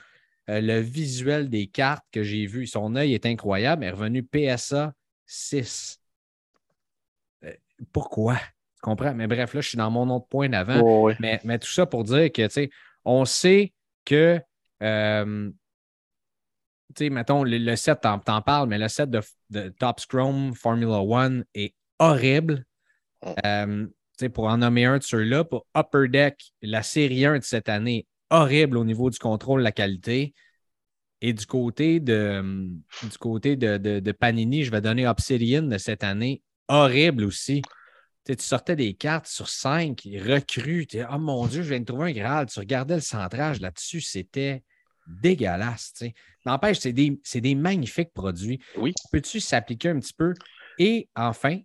euh, le visuel des cartes que j'ai vu. Son œil est incroyable. Il est revenu PSA 6. Euh, pourquoi? Comprends? Mais bref, là, je suis dans mon autre point d'avant. mais, mais, tout ça pour dire que, tu sais, on sait que euh, tu sais, mettons, le, set, t'en, parles, mais le set de, Top Scrum Formula One est horrible. Euh, pour en nommer un de ceux-là, pour Upper Deck, la série 1 de cette année, horrible au niveau du contrôle de la qualité. Et du côté de, du côté de, Panini, je vais donner Obsidian de cette année, horrible aussi. Tu sortais des cartes sur 5, recrues. Oh mon Dieu, je viens de trouver un Graal. Tu regardais le centrage là-dessus, c'était dégueulasse. N'empêche, c'est des, des, magnifiques produits. Oui. Peux-tu s'appliquer un petit peu? Et enfin,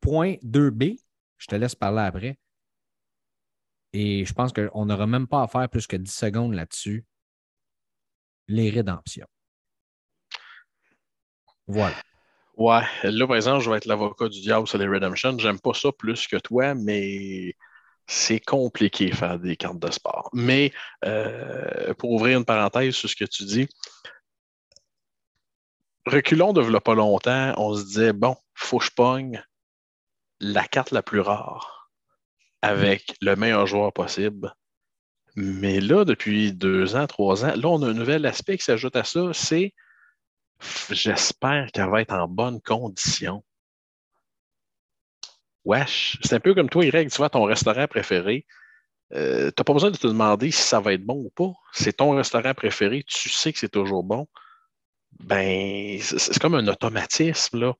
point 2B, je te laisse parler après. Et je pense qu'on n'aura même pas à faire plus que 10 secondes là-dessus. Les rédemptions. Voilà. Ouais, là, par exemple, je vais être l'avocat du diable sur les redemptions. J'aime pas ça plus que toi, mais c'est compliqué faire des cartes de sport. Mais euh, pour ouvrir une parenthèse sur ce que tu dis, reculons de pas longtemps, on se disait, bon, faut que je pogne la carte la plus rare avec le meilleur joueur possible. Mais là, depuis deux ans, trois ans, là, on a un nouvel aspect qui s'ajoute à ça, c'est j'espère qu'elle va être en bonne condition. Wesh, c'est un peu comme toi, Greg, tu vois ton restaurant préféré. Euh, tu n'as pas besoin de te demander si ça va être bon ou pas. C'est ton restaurant préféré, tu sais que c'est toujours bon. Ben, c'est comme un automatisme, là.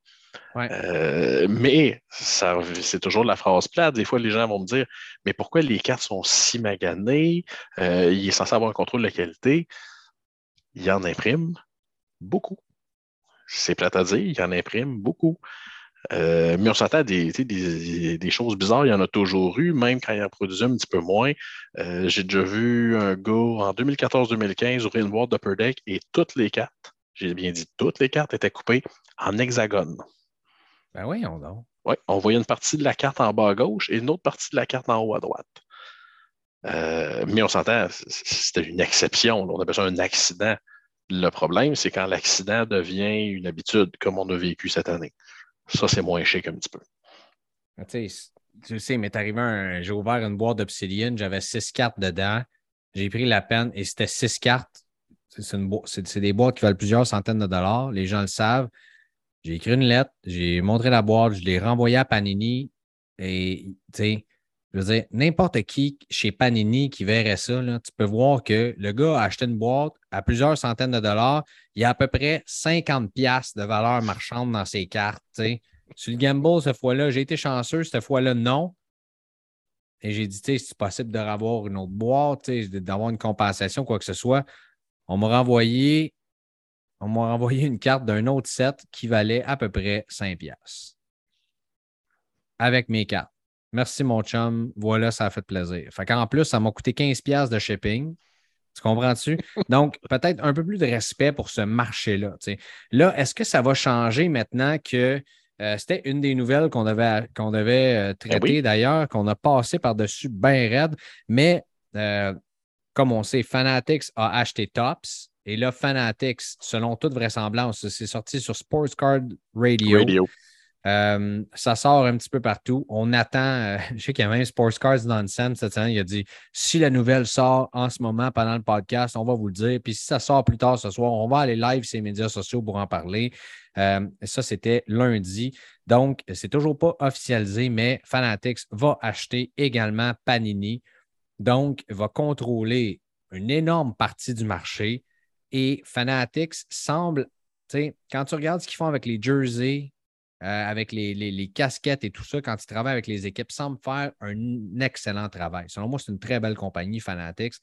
Euh, mais c'est toujours la phrase plate. Des fois, les gens vont me dire Mais pourquoi les cartes sont si maganées? Euh, Il est censé avoir un contrôle de la qualité. Il en imprime beaucoup. C'est plate à dire, il en imprime beaucoup. Euh, mais on des, des, choses bizarres. Il y en a toujours eu, même quand il en produisait un petit peu moins. Euh, j'ai déjà vu un gars en 2014-2015 ouvrir une boîte d'Upper Deck et toutes les cartes, j'ai bien dit toutes les cartes, étaient coupées en hexagone. Ben oui, on a. Oui, on voyait une partie de la carte en bas à gauche et une autre partie de la carte en haut à droite. Euh, mais on s'entend, c'était une exception. On appelle ça un accident. Le problème, c'est quand l'accident devient une habitude, comme on a vécu cette année. Ça, c'est moins chic un petit peu. Ah, tu sais, m'est arrivé un. J'ai ouvert une boîte d'Obsidian, j'avais six cartes dedans. J'ai pris la peine et c'était six cartes. C'est des boîtes qui valent plusieurs centaines de dollars. Les gens le savent. J'ai écrit une lettre, j'ai montré la boîte, je l'ai renvoyée à Panini. Et, tu sais, je veux dire, n'importe qui chez Panini qui verrait ça, tu peux voir que le gars a acheté une boîte à plusieurs centaines de dollars. Il y a à peu près 50 pièces de valeur marchande dans ses cartes. Sur le gamble, cette fois-là, j'ai été chanceux. Cette fois-là, non. Et j'ai dit, c'est possible de revoir une autre boîte, d'avoir une compensation, quoi que ce soit. On m'a renvoyé, une carte d'un autre set qui valait à peu près 5 pièces avec mes cartes. Merci, mon chum. Voilà, ça a fait plaisir. Fait qu'en plus, ça m'a coûté 15$ de shipping. Tu comprends-tu? Donc, peut-être un peu plus de respect pour ce marché-là. Là, est-ce que ça va changer maintenant que euh, c'était une des nouvelles qu'on devait, qu'on devait euh, ben traiter d'ailleurs, qu'on a passé par-dessus bien raide, mais euh, comme on sait, Fanatics a acheté Tops. Et là, Fanatics, selon toute vraisemblance, c'est sorti sur Sports Card Radio. Radio. Euh, ça sort un petit peu partout. On attend. Euh, je sais qu'il y a même Sports Cars dans le cette semaine. Il a dit si la nouvelle sort en ce moment pendant le podcast, on va vous le dire. Puis si ça sort plus tard ce soir, on va aller live sur les médias sociaux pour en parler. Euh, ça, c'était lundi. Donc, c'est toujours pas officialisé, mais Fanatics va acheter également Panini. Donc, va contrôler une énorme partie du marché. Et Fanatics semble, quand tu regardes ce qu'ils font avec les jerseys, euh, avec les, casquettes et tout ça, quand il travaille avec les équipes, semble faire un excellent travail. Selon moi, c'est une très belle compagnie, Fanatics.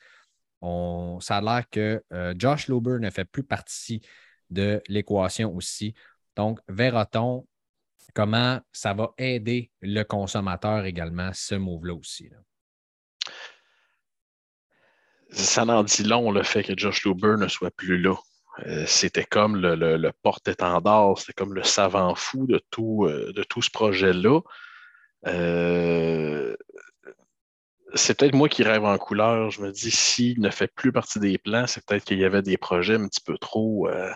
On, ça a l'air que euh, Josh Lober ne fait plus partie de l'équation aussi. Donc, verra-t-on comment ça va aider le consommateur également, ce move-là aussi. Ça en dit long le fait que Josh Lober ne soit plus là. C'était comme le, porte-étendard, c'était comme le savant fou de tout, de tout ce projet-là. c'est peut-être moi qui rêve en couleur. Je me dis, s'il ne fait plus partie des plans, c'est peut-être qu'il y avait des projets un petit peu trop, un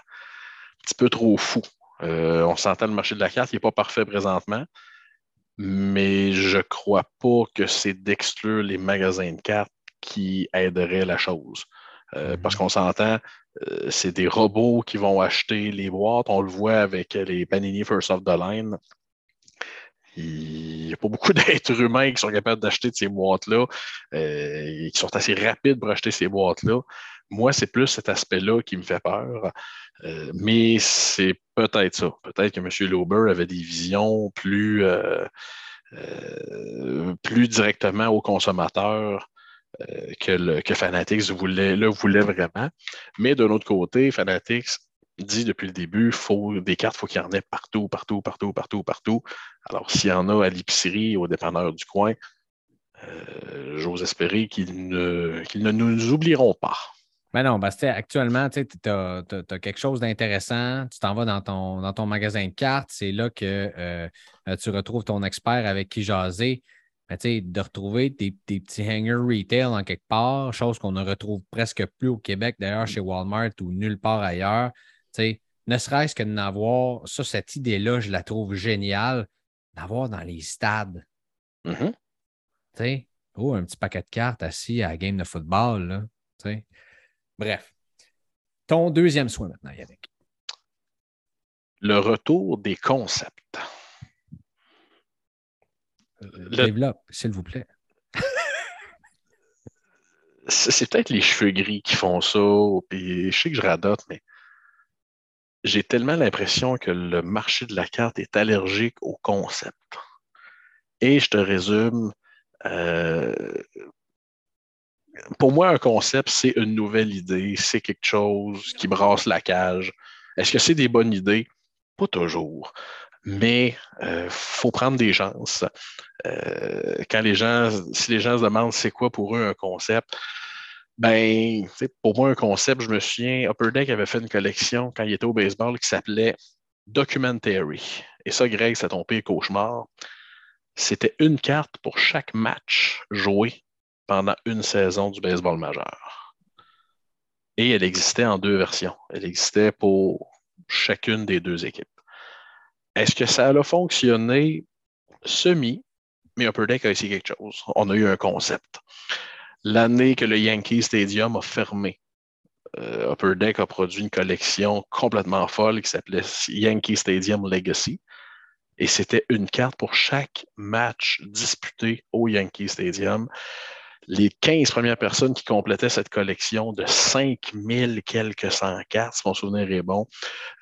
petit peu trop fous. on s'entend le marché de la carte, il n'est pas parfait présentement mais je crois pas que c'est d'exclure les magasins de cartes qui aiderait la chose. Euh, parce mhm. qu'on s'entend, euh, c'est des robots qui vont acheter les boîtes. On le voit avec les Panini First of the Line. Il n'y a pas beaucoup d'êtres humains qui sont capables d'acheter ces boîtes-là euh, et qui sont assez rapides pour acheter ces boîtes-là. Moi, c'est plus cet aspect-là qui me fait peur. mais c'est peut-être ça. Peut-être que M. Lauber avait des visions plus, plus directement aux consommateurs euh, que, Fanatics voulait, le voulait vraiment. Mais d'un autre côté, Fanatics dit depuis le début, faut, des cartes, faut qu'il y en ait partout, partout, partout, partout, partout. Alors, s'il y en a à l'épicerie, au dépanneur du coin, euh, j'ose espérer qu'ils ne, ne nous oublieront pas. Mais non, Bastien, actuellement, tu as, quelque chose d'intéressant. Tu t'en vas dans ton, dans ton magasin de cartes. C'est là que euh, tu retrouves ton expert avec qui jaser. Mais de retrouver des, petits hangers retail en quelque part, chose qu'on ne retrouve presque plus au Québec, d'ailleurs, chez Walmart ou nulle part ailleurs. Ne serait-ce que d'avoir, ça, cette idée-là, je la trouve géniale, d'avoir dans les stades. Mm-hmm. Oh, un petit paquet de cartes assis à la game de football. Là, Bref. Ton deuxième soin maintenant, Yannick. Le retour des concepts. Développe, s'il vous plaît. c'est peut-être les cheveux gris qui font ça, puis je sais que je radote, mais j'ai tellement l'impression que le marché de la carte est allergique au concept. Et je te résume, euh, pour moi, un concept, c'est une nouvelle idée, c'est quelque chose qui brasse la cage. Est-ce que c'est des bonnes idées? Pas toujours mais il euh, faut prendre des chances. Euh, quand les gens, si les gens se demandent c'est quoi pour eux un concept, ben, pour moi, un concept, je me souviens, Upper Deck avait fait une collection quand il était au baseball qui s'appelait Documentary. Et ça, Greg, c'est ton pire cauchemar. C'était une carte pour chaque match joué pendant une saison du baseball majeur. Et elle existait en deux versions. Elle existait pour chacune des deux équipes. Est-ce que ça a fonctionné semi, mais Upper Deck a essayé quelque chose. On a eu un concept. L'année que le Yankee Stadium a fermé, euh, Upper Deck a produit une collection complètement folle qui s'appelait Yankee Stadium Legacy. Et c'était une carte pour chaque match disputé au Yankee Stadium les 15 premières personnes qui complétaient cette collection de 5000 quelques cent cartes, si mon souvenir est bon,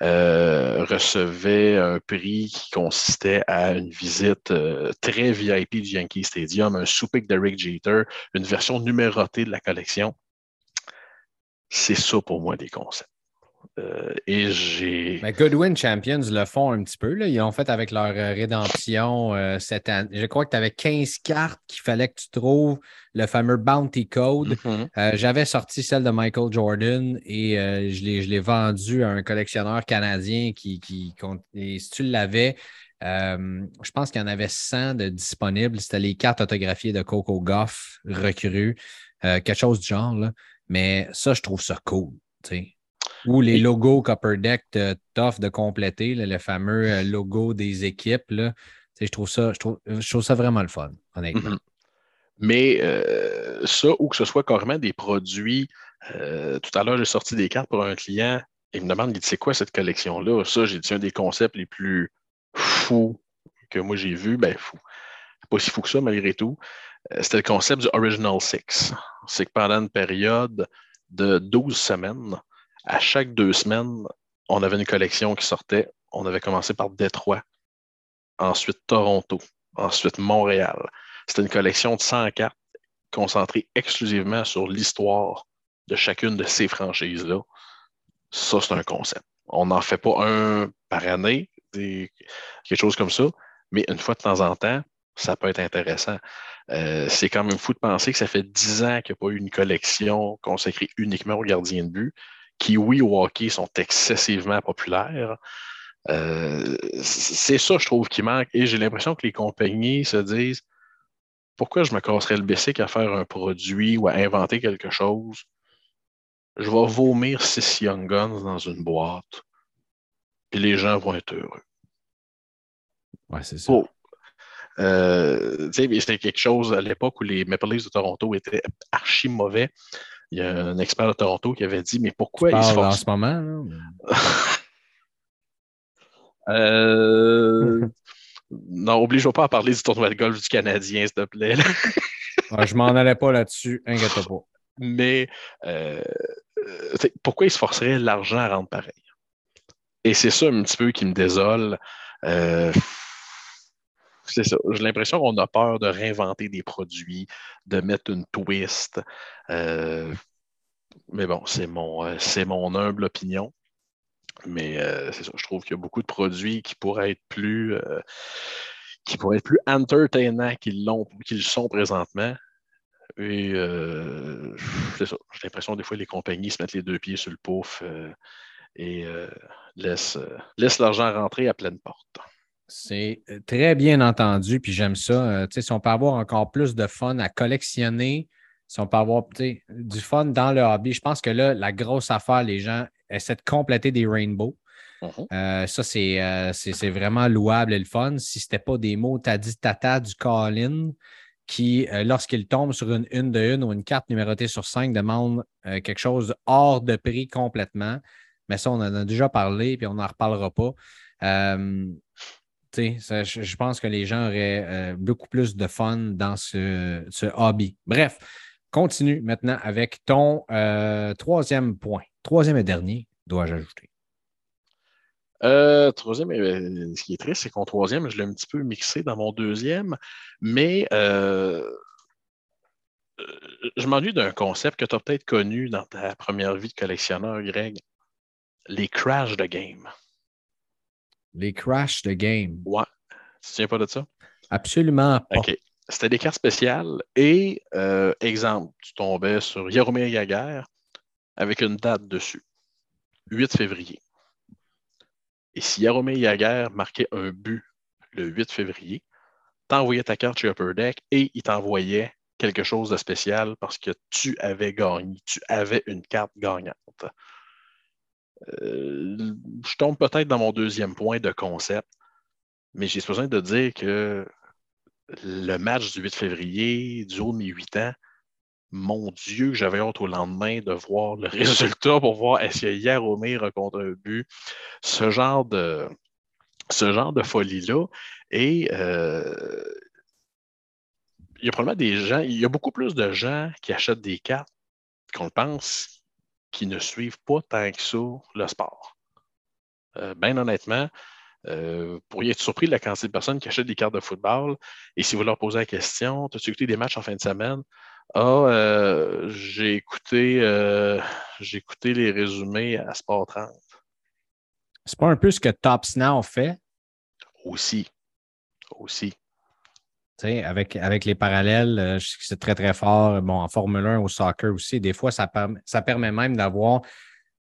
euh, recevaient un prix qui consistait à une visite euh, très VIP du Yankee Stadium, un souper de Rick Jeter, une version numérotée de la collection. C'est ça pour moi des concepts. Euh, et j'ai. Mais Goodwin Champions le font un petit peu. Là. Ils ont fait avec leur euh, rédemption euh, cette année. Je crois que tu avais 15 cartes qu'il fallait que tu trouves le fameux Bounty Code. Mm-hmm. J'avais sorti celle de Michael Jordan et je l'ai vendu à un collectionneur canadien qui, qui et si tu l'avais, je pense qu'il y en avait 100 de disponibles. C'était les cartes autographiées de Coco Goff recrues, quelque chose du genre. Là. Mais ça, je trouve ça cool. Ou les logos Copper Deck t'offrent de compléter, le fameux euh, logo des équipes. Là. Je, trouve ça, je, trouve, je trouve ça vraiment le fun, honnêtement. Mm-hmm. Mais euh, ça, ou que ce soit carrément des produits. Euh, tout à l'heure, j'ai sorti des cartes pour un client. Il me demande, il dit, c'est quoi cette collection-là? Ça, j'ai dit un des concepts les plus fous que moi j'ai vu. Ben, fou. Pas si fou que ça, malgré tout. C'était le concept du Original Six. C'est que pendant une période de 12 semaines, à chaque deux semaines, on avait une collection qui sortait. On avait commencé par Détroit, ensuite Toronto, ensuite Montréal. C'était une collection de 100 cartes concentrée exclusivement sur l'histoire de chacune de ces franchises-là. Ça, c'est un concept. On n'en fait pas un par année, quelque chose comme ça, mais une fois de temps en temps, ça peut être intéressant. Euh, c'est quand même fou de penser que ça fait dix ans qu'il n'y a pas eu une collection consacrée uniquement aux gardiens de but kiwis au hockey sont excessivement populaires. Euh, c'est ça, je trouve, qui manque. Et j'ai l'impression que les compagnies se disent pourquoi je me casserais le bessic à faire un produit ou à inventer quelque chose? Je vais vomir six Young Guns dans une boîte, et les gens vont être heureux. Ouais, c'est ça. Oh. Euh, c'était quelque chose à l'époque où les Maple Leafs de Toronto étaient archi mauvais. Il y a un expert de Toronto qui avait dit Mais pourquoi ils se en ce moment? euh... non, oblige pas à parler du tournoi de golf du Canadien, s'il te plaît. je m'en allais pas là-dessus, inquiète pas. Mais euh, pourquoi ils se forceraient l'argent à rendre pareil? Et c'est ça un petit peu qui me désole. Euh, c'est ça. J'ai l'impression qu'on a peur de réinventer des produits, de mettre une twist. Euh, mais bon, c'est mon, euh, mon humble opinion. Mais euh, c'est ça. Je trouve qu'il y a beaucoup de produits qui pourraient être plus, qui pourraient être plus entertainants qu'ils, l'ont, qu'ils sont présentement. Et c'est ça. J'ai l'impression des fois, les compagnies se mettent les deux pieds sur le pouf et laissent, laissent l'argent rentrer à pleine porte. C'est euh, très bien entendu, puis j'aime ça. Euh, si on peut avoir encore plus de fun à collectionner, si on peut avoir du fun dans le hobby, je pense que là, la grosse affaire, les gens essaient de compléter des rainbows. Uh-huh. Euh, ça, c'est vraiment louable et le fun. Si ce n'était pas des mots, tu as dit tata du Colin qui, lorsqu'il tombe sur une une de une ou une carte numérotée sur cinq, demande quelque chose hors de prix complètement. Mais ça, on en a déjà parlé, puis on n'en reparlera pas je, pense que les gens auraient euh, beaucoup plus de fun dans ce, hobby. Bref, continue maintenant avec ton euh, troisième point. Troisième et dernier, dois-je ajouter? Euh, troisième, ce qui est triste, c'est qu'en troisième, je l'ai un petit peu mixé dans mon deuxième, mais je m'ennuie d'un concept que tu as peut-être connu dans ta première vie de collectionneur, Greg. Les crash de game. Les crash de game. Ouais. Tu ne tiens pas de ça? Absolument pas. OK. C'était des cartes spéciales et, euh, exemple, tu tombais sur Yaromir Yaguer avec une date dessus. 8 février. Et si Yaromir Yaguer marquait un but le 8 février, t'envoyais ta carte chez Upper Deck et il t'envoyait quelque chose de spécial parce que tu avais gagné, tu avais une carte gagnante. Euh, je tombe peut-être dans mon deuxième point de concept, mais j'ai besoin de dire que le match du 8 février, du haut de mes 8 ans, mon Dieu, j'avais hâte au lendemain de voir le résultat pour voir est-ce que Yaromir contre un but. Ce genre de, ce genre de folie-là. Et euh, il y a probablement des gens, il y a beaucoup plus de gens qui achètent des cartes qu'on le pense qui ne suivent pas tant que ça le sport. Euh, bien honnêtement, euh, vous pourriez être surpris de la quantité de personnes qui achètent des cartes de football. Et si vous leur posez la question, as-tu écouté des matchs en fin de semaine? Ah, euh, j'ai écouté, j'ai écouté les résumés à Sport 30. C'est pas un peu ce que Tops Now fait? Aussi. Aussi avec, avec les parallèles, euh, c'est très, très fort. Bon, en Formule 1, au soccer aussi, des fois, ça, permet, ça permet même d'avoir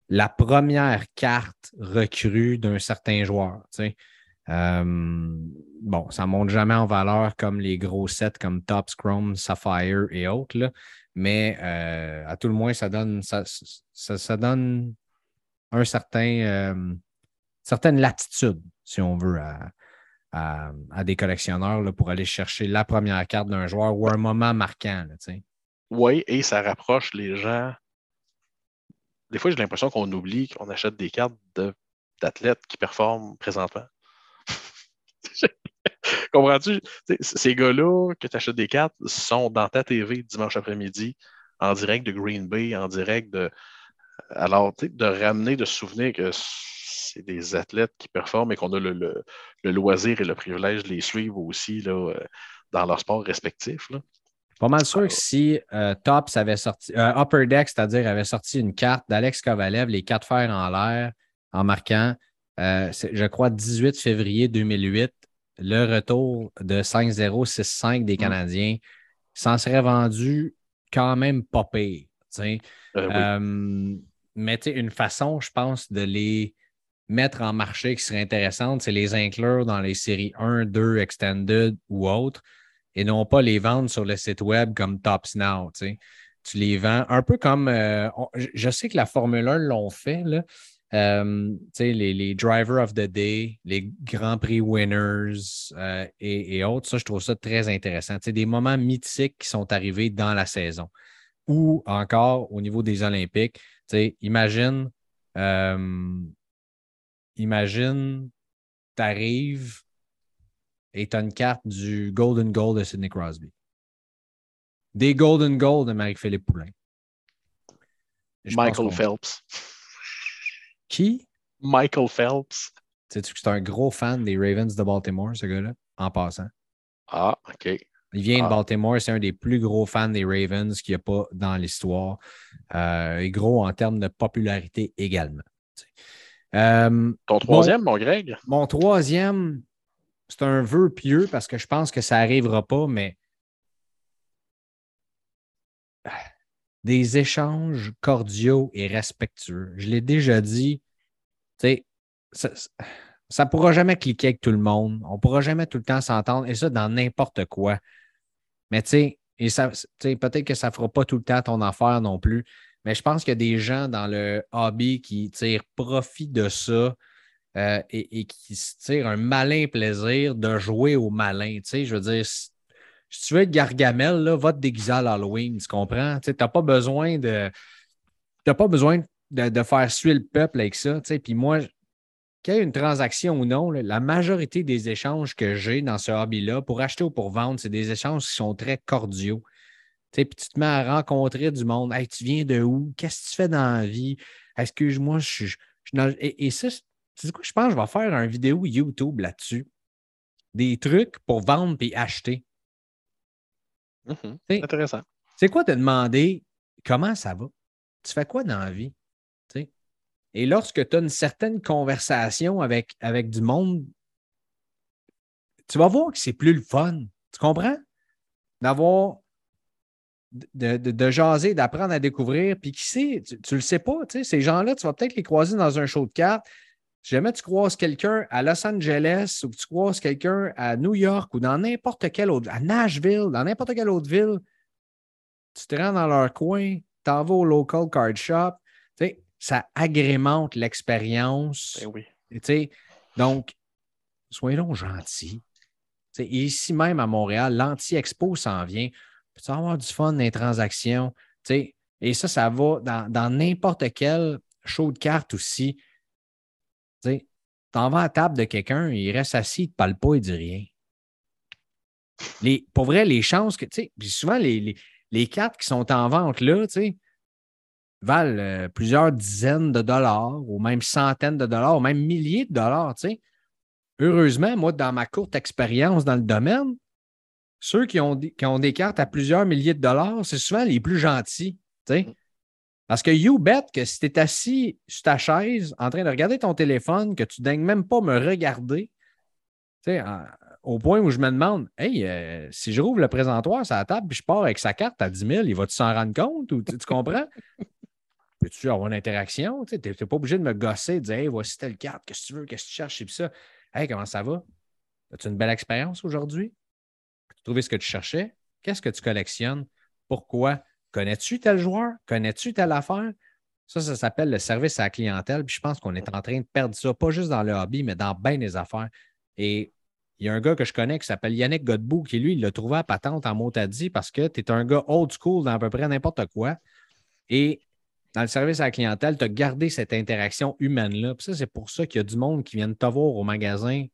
la première carte recrue d'un certain joueur. Euh, bon, ça ne monte jamais en valeur comme les gros sets comme Top, Chrome, Sapphire et autres, mais euh, à tout le moins, ça donne, ça, ça, donne un certain, certaine latitude, si on veut, à, à, des collectionneurs pour aller chercher la première carte d'un joueur ou un moment marquant. oui, et ça rapproche les gens. Des fois, j'ai l'impression qu'on oublie qu'on achète des cartes d'athlètes qui performent présentement. Comprends-tu? Ces gars-là que tu achètes des cartes sont dans ta TV dimanche après-midi, en direct de Green Bay, en direct de. Alors, de ramener, de se souvenir que c'est des athlètes qui performent et qu'on a le, loisir et le privilège de les suivre aussi là, euh, dans leur sport respectif. Là. Pas mal sûr que si euh, Tops avait sorti, euh, Upper Deck, c'est-à-dire avait sorti une carte d'Alex Kovalev, les quatre fers en l'air, en marquant, je crois, 18 février 2008, le retour de 5-0-6-5 des mm. Canadiens, s'en serait vendu quand même pas pire. mais une façon, je pense, de les mettre en marché qui serait intéressante, c'est les inclure dans les séries 1, 2, Extended ou autres, et non pas les vendre sur le site web comme Tops Now. Tu les vends un peu comme. Euh, je sais que la Formule 1 l'ont fait, là. Euh, les, les Driver of the Day, les Grands Prix winners euh, et, autres, ça, je trouve ça très intéressant. C'est des moments mythiques qui sont arrivés dans la saison. Ou encore au niveau des Olympiques, imagine, imagine, tu arrives et tu as une carte du Golden Goal de Sidney Crosby. Des Golden Goal de Marie-Philippe Poulain. Michael Phelps. Qui? Michael Phelps. Sais-tu que c'est un gros fan des Ravens de Baltimore, ce gars-là, en passant? Ah, OK. Il vient de Ah. Baltimore, c'est un des plus gros fans des Ravens qu'il n'y a pas dans l'histoire. Euh, et gros en termes de popularité également. Euh, Ton troisième, mon Greg? mon troisième, c'est un vœu pieux parce que je pense que ça n'arrivera pas, mais des échanges cordiaux et respectueux. Je l'ai déjà dit, tu sais, ça ne pourra jamais cliquer avec tout le monde. On ne pourra jamais tout le temps s'entendre, et ça dans n'importe quoi. Mais tu sais, et ça, peut-être que ça ne fera pas tout le temps ton affaire non plus. Mais je pense qu'il y a des gens dans le hobby qui tirent profit de ça euh, et, qui se tirent un malin plaisir de jouer au malin. Tu sais, je veux dire, si, tu veux être Gargamel, là, va te déguiser à l'Halloween, tu comprends? Tu n'as pas besoin de. Tu pas besoin de, faire suer le peuple avec ça. Puis moi, qu'il y ait une transaction ou non, la majorité des échanges que j'ai dans ce hobby-là, pour acheter ou pour vendre, c'est des échanges qui sont très cordiaux. Puis tu te mets à rencontrer du monde. Hey, tu viens de où? Qu'est-ce que tu fais dans la vie? Excuse-moi, je suis. Et, et, ça, tu sais quoi, je pense que je vais faire une vidéo YouTube là-dessus. Des trucs pour vendre et acheter. Mmh, c'est intéressant. C'est quoi te demander comment ça va? Tu fais quoi dans la vie? T'sais? Et lorsque tu as une certaine conversation avec, avec du monde, tu vas voir que c'est plus le fun. Tu comprends? D'avoir de, de, de, jaser, d'apprendre à découvrir. Puis qui sait, tu, tu le sais pas, tu sais, ces gens-là, tu vas peut-être les croiser dans un show de cartes. Si jamais tu croises quelqu'un à Los Angeles ou que tu croises quelqu'un à New York ou dans n'importe quelle autre, à Nashville, dans n'importe quelle autre ville, tu te rends dans leur coin, t'en vas au local card shop, tu sais, ça agrémente l'expérience. Ben oui. Tu sais, donc, soyons gentils. Tu sais, ici même à Montréal, l'Anti-Expo s'en vient. Peux-tu avoir du fun dans les transactions? Tu sais, et ça, ça va dans n'importe quel show de cartes aussi. Tu t'en vas à la table de quelqu'un, il reste assis, il ne te parle pas, il ne dit rien. Les, pour vrai, les chances que, tu sais, puis souvent, les, les, les, cartes qui sont en vente là, tu sais, valent euh, plusieurs dizaines de dollars, ou même centaines de dollars, ou même milliers de dollars, tu sais. Heureusement, moi, dans ma courte expérience dans le domaine, ceux qui ont, qui ont des cartes à plusieurs milliers de dollars, c'est souvent les plus gentils, tu sais. Parce que you bet que si tu es assis sur ta chaise en train de regarder ton téléphone, que tu ne daignes même pas me regarder, au point où je me demande Hey, euh, si je rouvre le présentoir sur la table puis je pars avec sa carte à 10 000, il va-tu s'en rendre compte ou tu comprends? Peux-tu avoir une interaction? Tu n'es pas obligé de me gosser, de dire Hey, voici telle carte, qu'est-ce que tu veux, qu'est-ce que tu cherches, et ça. Hey, comment ça va? As-tu une belle expérience aujourd'hui? Trouvé ce que tu cherchais? Qu'est-ce que tu collectionnes? Pourquoi? Connais-tu tel joueur? Connais-tu telle affaire? Ça, ça s'appelle le service à la clientèle. Puis je pense qu'on est en train de perdre ça, pas juste dans le hobby, mais dans bien des affaires. Et il y a un gars que je connais qui s'appelle Yannick Godbout, qui lui, il l'a trouvé à patente en Motadi parce que tu es un gars old school dans à peu près n'importe quoi. Et dans le service à la clientèle, tu as gardé cette interaction humaine-là. Puis ça, c'est pour ça qu'il y a du monde qui vient te voir au magasin.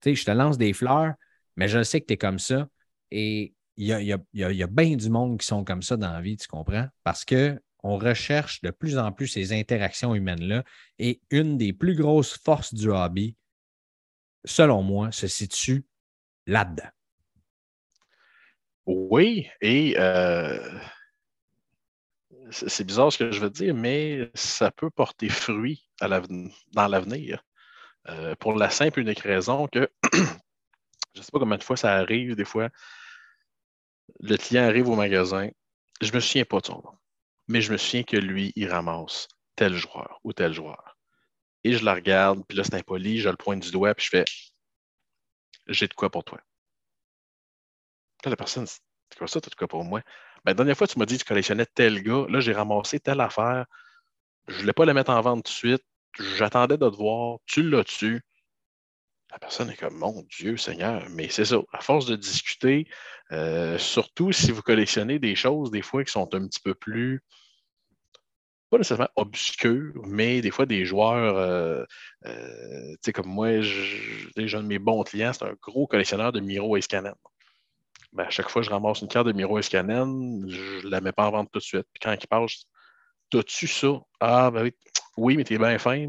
Tu sais, je te lance des fleurs, mais je sais que tu es comme ça. Et il y a, y, a, y a, bien du monde qui sont comme ça dans la vie, tu comprends? Parce qu'on recherche de plus en plus ces interactions humaines-là. Et une des plus grosses forces du hobby, selon moi, se situe là-dedans. Oui, et euh, c'est bizarre ce que je veux dire, mais ça peut porter fruit à dans l'avenir. Euh, pour la simple et unique raison que je ne sais pas combien de fois ça arrive, des fois, le client arrive au magasin. Je me souviens pas de son nom, mais je me souviens que lui, il ramasse tel joueur ou tel joueur. Et je la regarde, puis là, c'est impoli, je le pointe du doigt, puis je fais J'ai de quoi pour toi. Là, la personne, c'est quoi ça, t'as de quoi pour moi? Ben, la dernière fois, tu m'as dit que tu collectionnais tel gars. Là, j'ai ramassé telle affaire. Je ne voulais pas la mettre en vente tout de suite. J'attendais de te voir. Tu l'as-tu? La personne est comme, mon Dieu, Seigneur. Mais c'est ça. À force de discuter, euh, surtout si vous collectionnez des choses, des fois, qui sont un petit peu plus pas nécessairement obscurs, mais des fois des joueurs, euh, euh, tu sais, comme moi, je, déjà de mes bons clients, c'est un gros collectionneur de Miro et Scanen. Ben, à chaque fois que je ramasse une carte de Miro Escanen, je ne la mets pas en vente tout de suite. Puis quand il passe, t'as-tu ça? Ah, ben oui, oui mais t'es bien fin,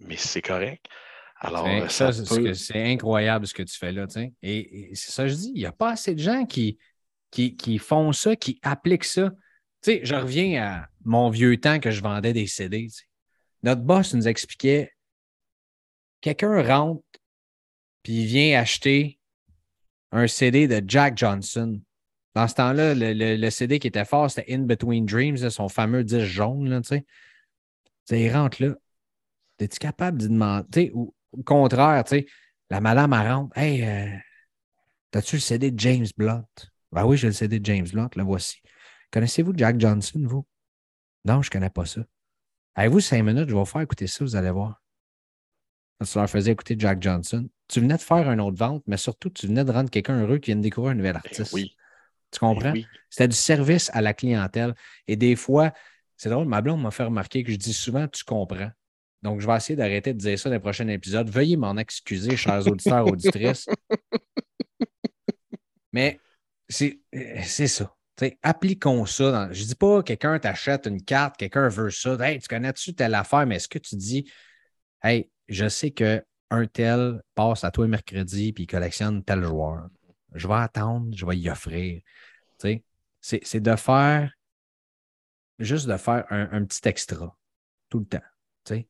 mais c'est correct. Alors, ça, c'est incroyable ce que tu fais là. Et, et c'est ça que je dis, il n'y a pas assez de gens qui, qui, qui, font ça, qui appliquent ça. Tu sais, je reviens à mon vieux temps que je vendais des CD. Notre boss nous expliquait quelqu'un rentre, puis il vient acheter un CD de Jack Johnson. Dans ce temps-là, le, CD qui était fort, c'était In Between Dreams, son fameux disque jaune. Là, tu sais. il rentre là. Es-tu capable de demander? Ou au contraire, tu sais, la madame, elle rentre. Hey, euh, as-tu le CD de James Blunt? Ben oui, j'ai le CD de James Blunt, le voici. Connaissez-vous Jack Johnson, vous? Non, je ne connais pas ça. Avez-vous cinq minutes, je vais vous faire écouter ça, vous allez voir. tu leur faisais écouter Jack Johnson, tu venais de faire une autre vente, mais surtout, tu venais de rendre quelqu'un heureux qui vient de découvrir un nouvel ben artiste. oui. Tu comprends? Ben C'était du service à la clientèle. Et des fois, c'est drôle, ma blonde m'a fait remarquer que je dis souvent tu comprends. Donc, je vais essayer d'arrêter de dire ça dans les prochains épisodes. Veuillez m'en excuser, chers auditeurs, auditrices. Mais c'est ça. appliquons ça. Je ne dis pas quelqu'un t'achète une carte, quelqu'un veut ça. Hey, tu connais-tu telle affaire, mais est-ce que tu dis Hey, je sais que un tel passe à toi mercredi puis il collectionne tel joueur. Je vais attendre, je vais y offrir. C'est de faire, juste de faire un, petit extra tout le temps.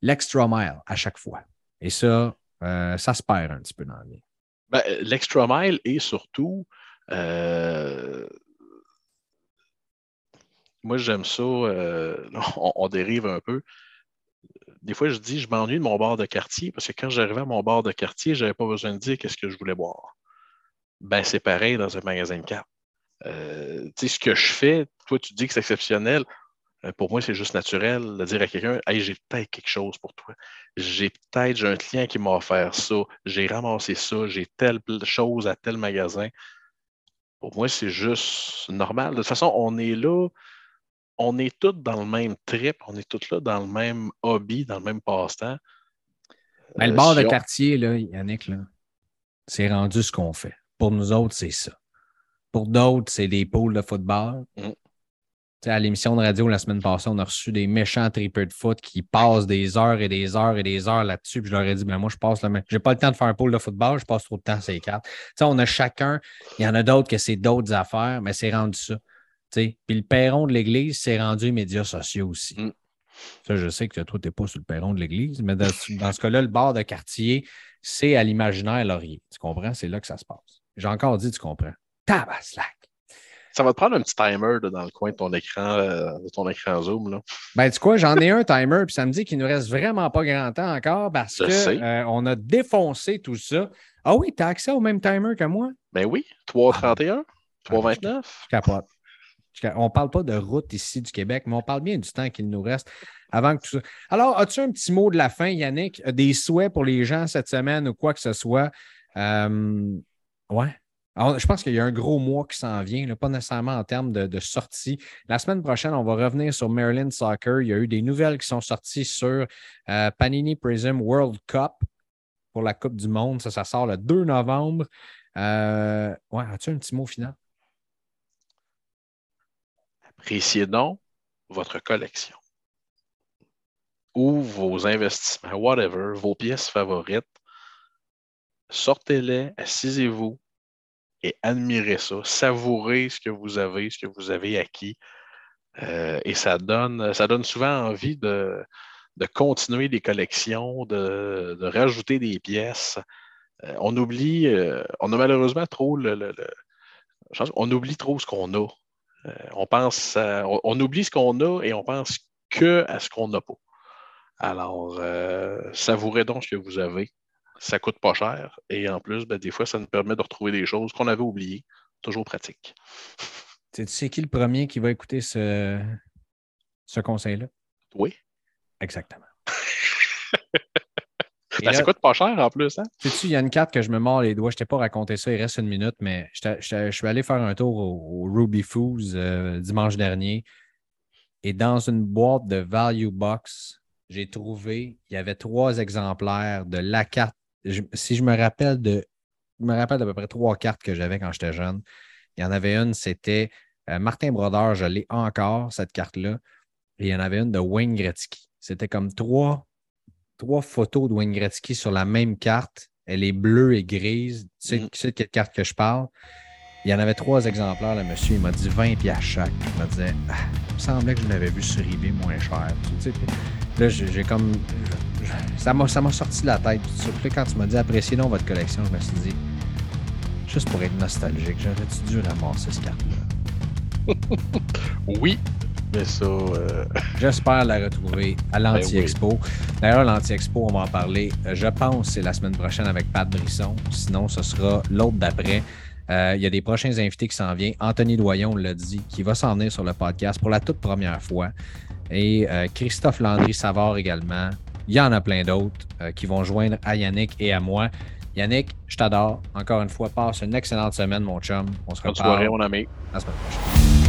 L'extra mile à chaque fois. Et ça, euh, ça se perd un petit peu dans la vie. Ben, l'extra mile et surtout, euh, moi j'aime ça, euh, on, dérive un peu des fois, je dis, je m'ennuie de mon bar de quartier parce que quand j'arrivais à mon bar de quartier, je n'avais pas besoin de dire qu'est-ce que je voulais boire. Ben, c'est pareil dans un magasin de cartes. Tu sais, ce que je fais, toi, tu dis que c'est exceptionnel. Euh, pour moi, c'est juste naturel de dire à quelqu'un Hey, j'ai peut-être quelque chose pour toi. J'ai peut-être, j'ai un client qui m'a offert ça. J'ai ramassé ça. J'ai telle chose à tel magasin. Pour moi, c'est juste normal. De toute façon, on est là on est tous dans le même trip, on est tous là dans le même hobby, dans le même passe-temps. Ben, le bar de quartier, là, Yannick, là, c'est rendu ce qu'on fait. Pour nous autres, c'est ça. Pour d'autres, c'est des pôles de football. Mm. À l'émission de radio la semaine passée, on a reçu des méchants tripeurs de foot qui passent des heures et des heures et des heures là-dessus. Puis je leur ai dit, ben moi, je passe le J'ai pas le temps de faire un pôle de football, je passe trop de temps à ces cartes. on a chacun, il y en a d'autres que c'est d'autres affaires, mais c'est rendu ça. Puis le perron de l'Église s'est rendu aux médias sociaux aussi. Mm. Ça, je sais que toi, tu n'es pas sur le perron de l'Église, mais dans, ce cas-là, le bar de quartier, c'est à l'imaginaire laurier. Tu comprends? C'est là que ça se passe. J'ai encore dit, tu comprends. Tabaslac! Ça va te prendre un petit timer dans le coin de ton écran, euh, de ton écran Zoom. Là. Ben, tu quoi, j'en ai un timer, puis ça me dit qu'il ne nous reste vraiment pas grand temps encore parce qu'on euh, a défoncé tout ça. Ah oui, tu as accès au même timer que moi? Ben oui, 3.31, 3.29. Je capote. On ne parle pas de route ici du Québec, mais on parle bien du temps qu'il nous reste avant que tout ça. Alors, as-tu un petit mot de la fin, Yannick? Des souhaits pour les gens cette semaine ou quoi que ce soit? Euh, ouais. Je pense qu'il y a un gros mois qui s'en vient, pas nécessairement en termes de, sortie. La semaine prochaine, on va revenir sur Maryland Soccer. Il y a eu des nouvelles qui sont sorties sur euh, Panini Prism World Cup pour la Coupe du Monde. Ça, ça sort le 2 novembre. Euh, ouais, as-tu un petit mot final? Appréciez donc votre collection ou vos investissements, whatever, vos pièces favorites. Sortez-les, assisez-vous et admirez ça. Savourez ce que vous avez, ce que vous avez acquis. Euh, et ça donne, ça donne souvent envie de, continuer des collections, de, rajouter des pièces. Euh, on oublie, euh, on a malheureusement trop le on oublie trop ce qu'on a. On pense, on, oublie ce qu'on a et on pense que à ce qu'on n'a pas. Alors, savourez donc ce que vous avez. Ça coûte pas cher. Et en plus, ben, des fois, ça nous permet de retrouver des choses qu'on avait oubliées. Toujours pratique. Tu sais qui le premier qui va écouter ce, ce conseil-là? Oui. Exactement. Ben, ça coûte pas cher en plus. Hein? Sais-tu, il y a une carte que je me mords les doigts. Je t'ai pas raconté ça, il reste une minute, mais je, suis allé faire un tour au, Ruby Foods euh, dimanche dernier. Et dans une boîte de Value Box, j'ai trouvé, il y avait trois exemplaires de la carte. Si je me rappelle de, je me rappelle d'à peu près trois cartes que j'avais quand j'étais jeune. Il y en avait une, c'était euh, Martin Brodeur, je l'ai encore, cette carte-là. Et il y en avait une de Wayne Gretzky. C'était comme trois, trois photos de Wayne Gretzky sur la même carte. Elle est bleue et grise. Tu sais, mm. de quelle carte que je parle? Il y en avait trois exemplaires, le monsieur. Il m'a dit 20 pièces chaque. Il me disait, ah, il me semblait que je l'avais vu sur eBay moins cher. là, j'ai comme. Ça m'a sorti de la tête. Surtout quand tu m'as dit appréciez donc votre collection, je me suis dit, juste pour être nostalgique, j'aurais-tu dû ramasser cette carte-là? oui, mais ça. Euh, J'espère la retrouver à ben l'Anti-Expo. D'ailleurs, l'Anti-Expo, on va en parler. Euh, je pense que c'est la semaine prochaine avec Pat Brisson. Sinon, ce sera l'autre d'après. Euh, il y a des prochains invités qui s'en viennent. Anthony Doyon l'a dit, qui va s'en venir sur le podcast pour la toute première fois. Et euh, Christophe Landry-Savard également. Il y en a plein d'autres euh, qui vont joindre à Yannick et à moi. Yannick, je t'adore. Encore une fois, passe une excellente semaine, mon chum. On se reparle. Bonne soirée, mon ami. La semaine prochaine.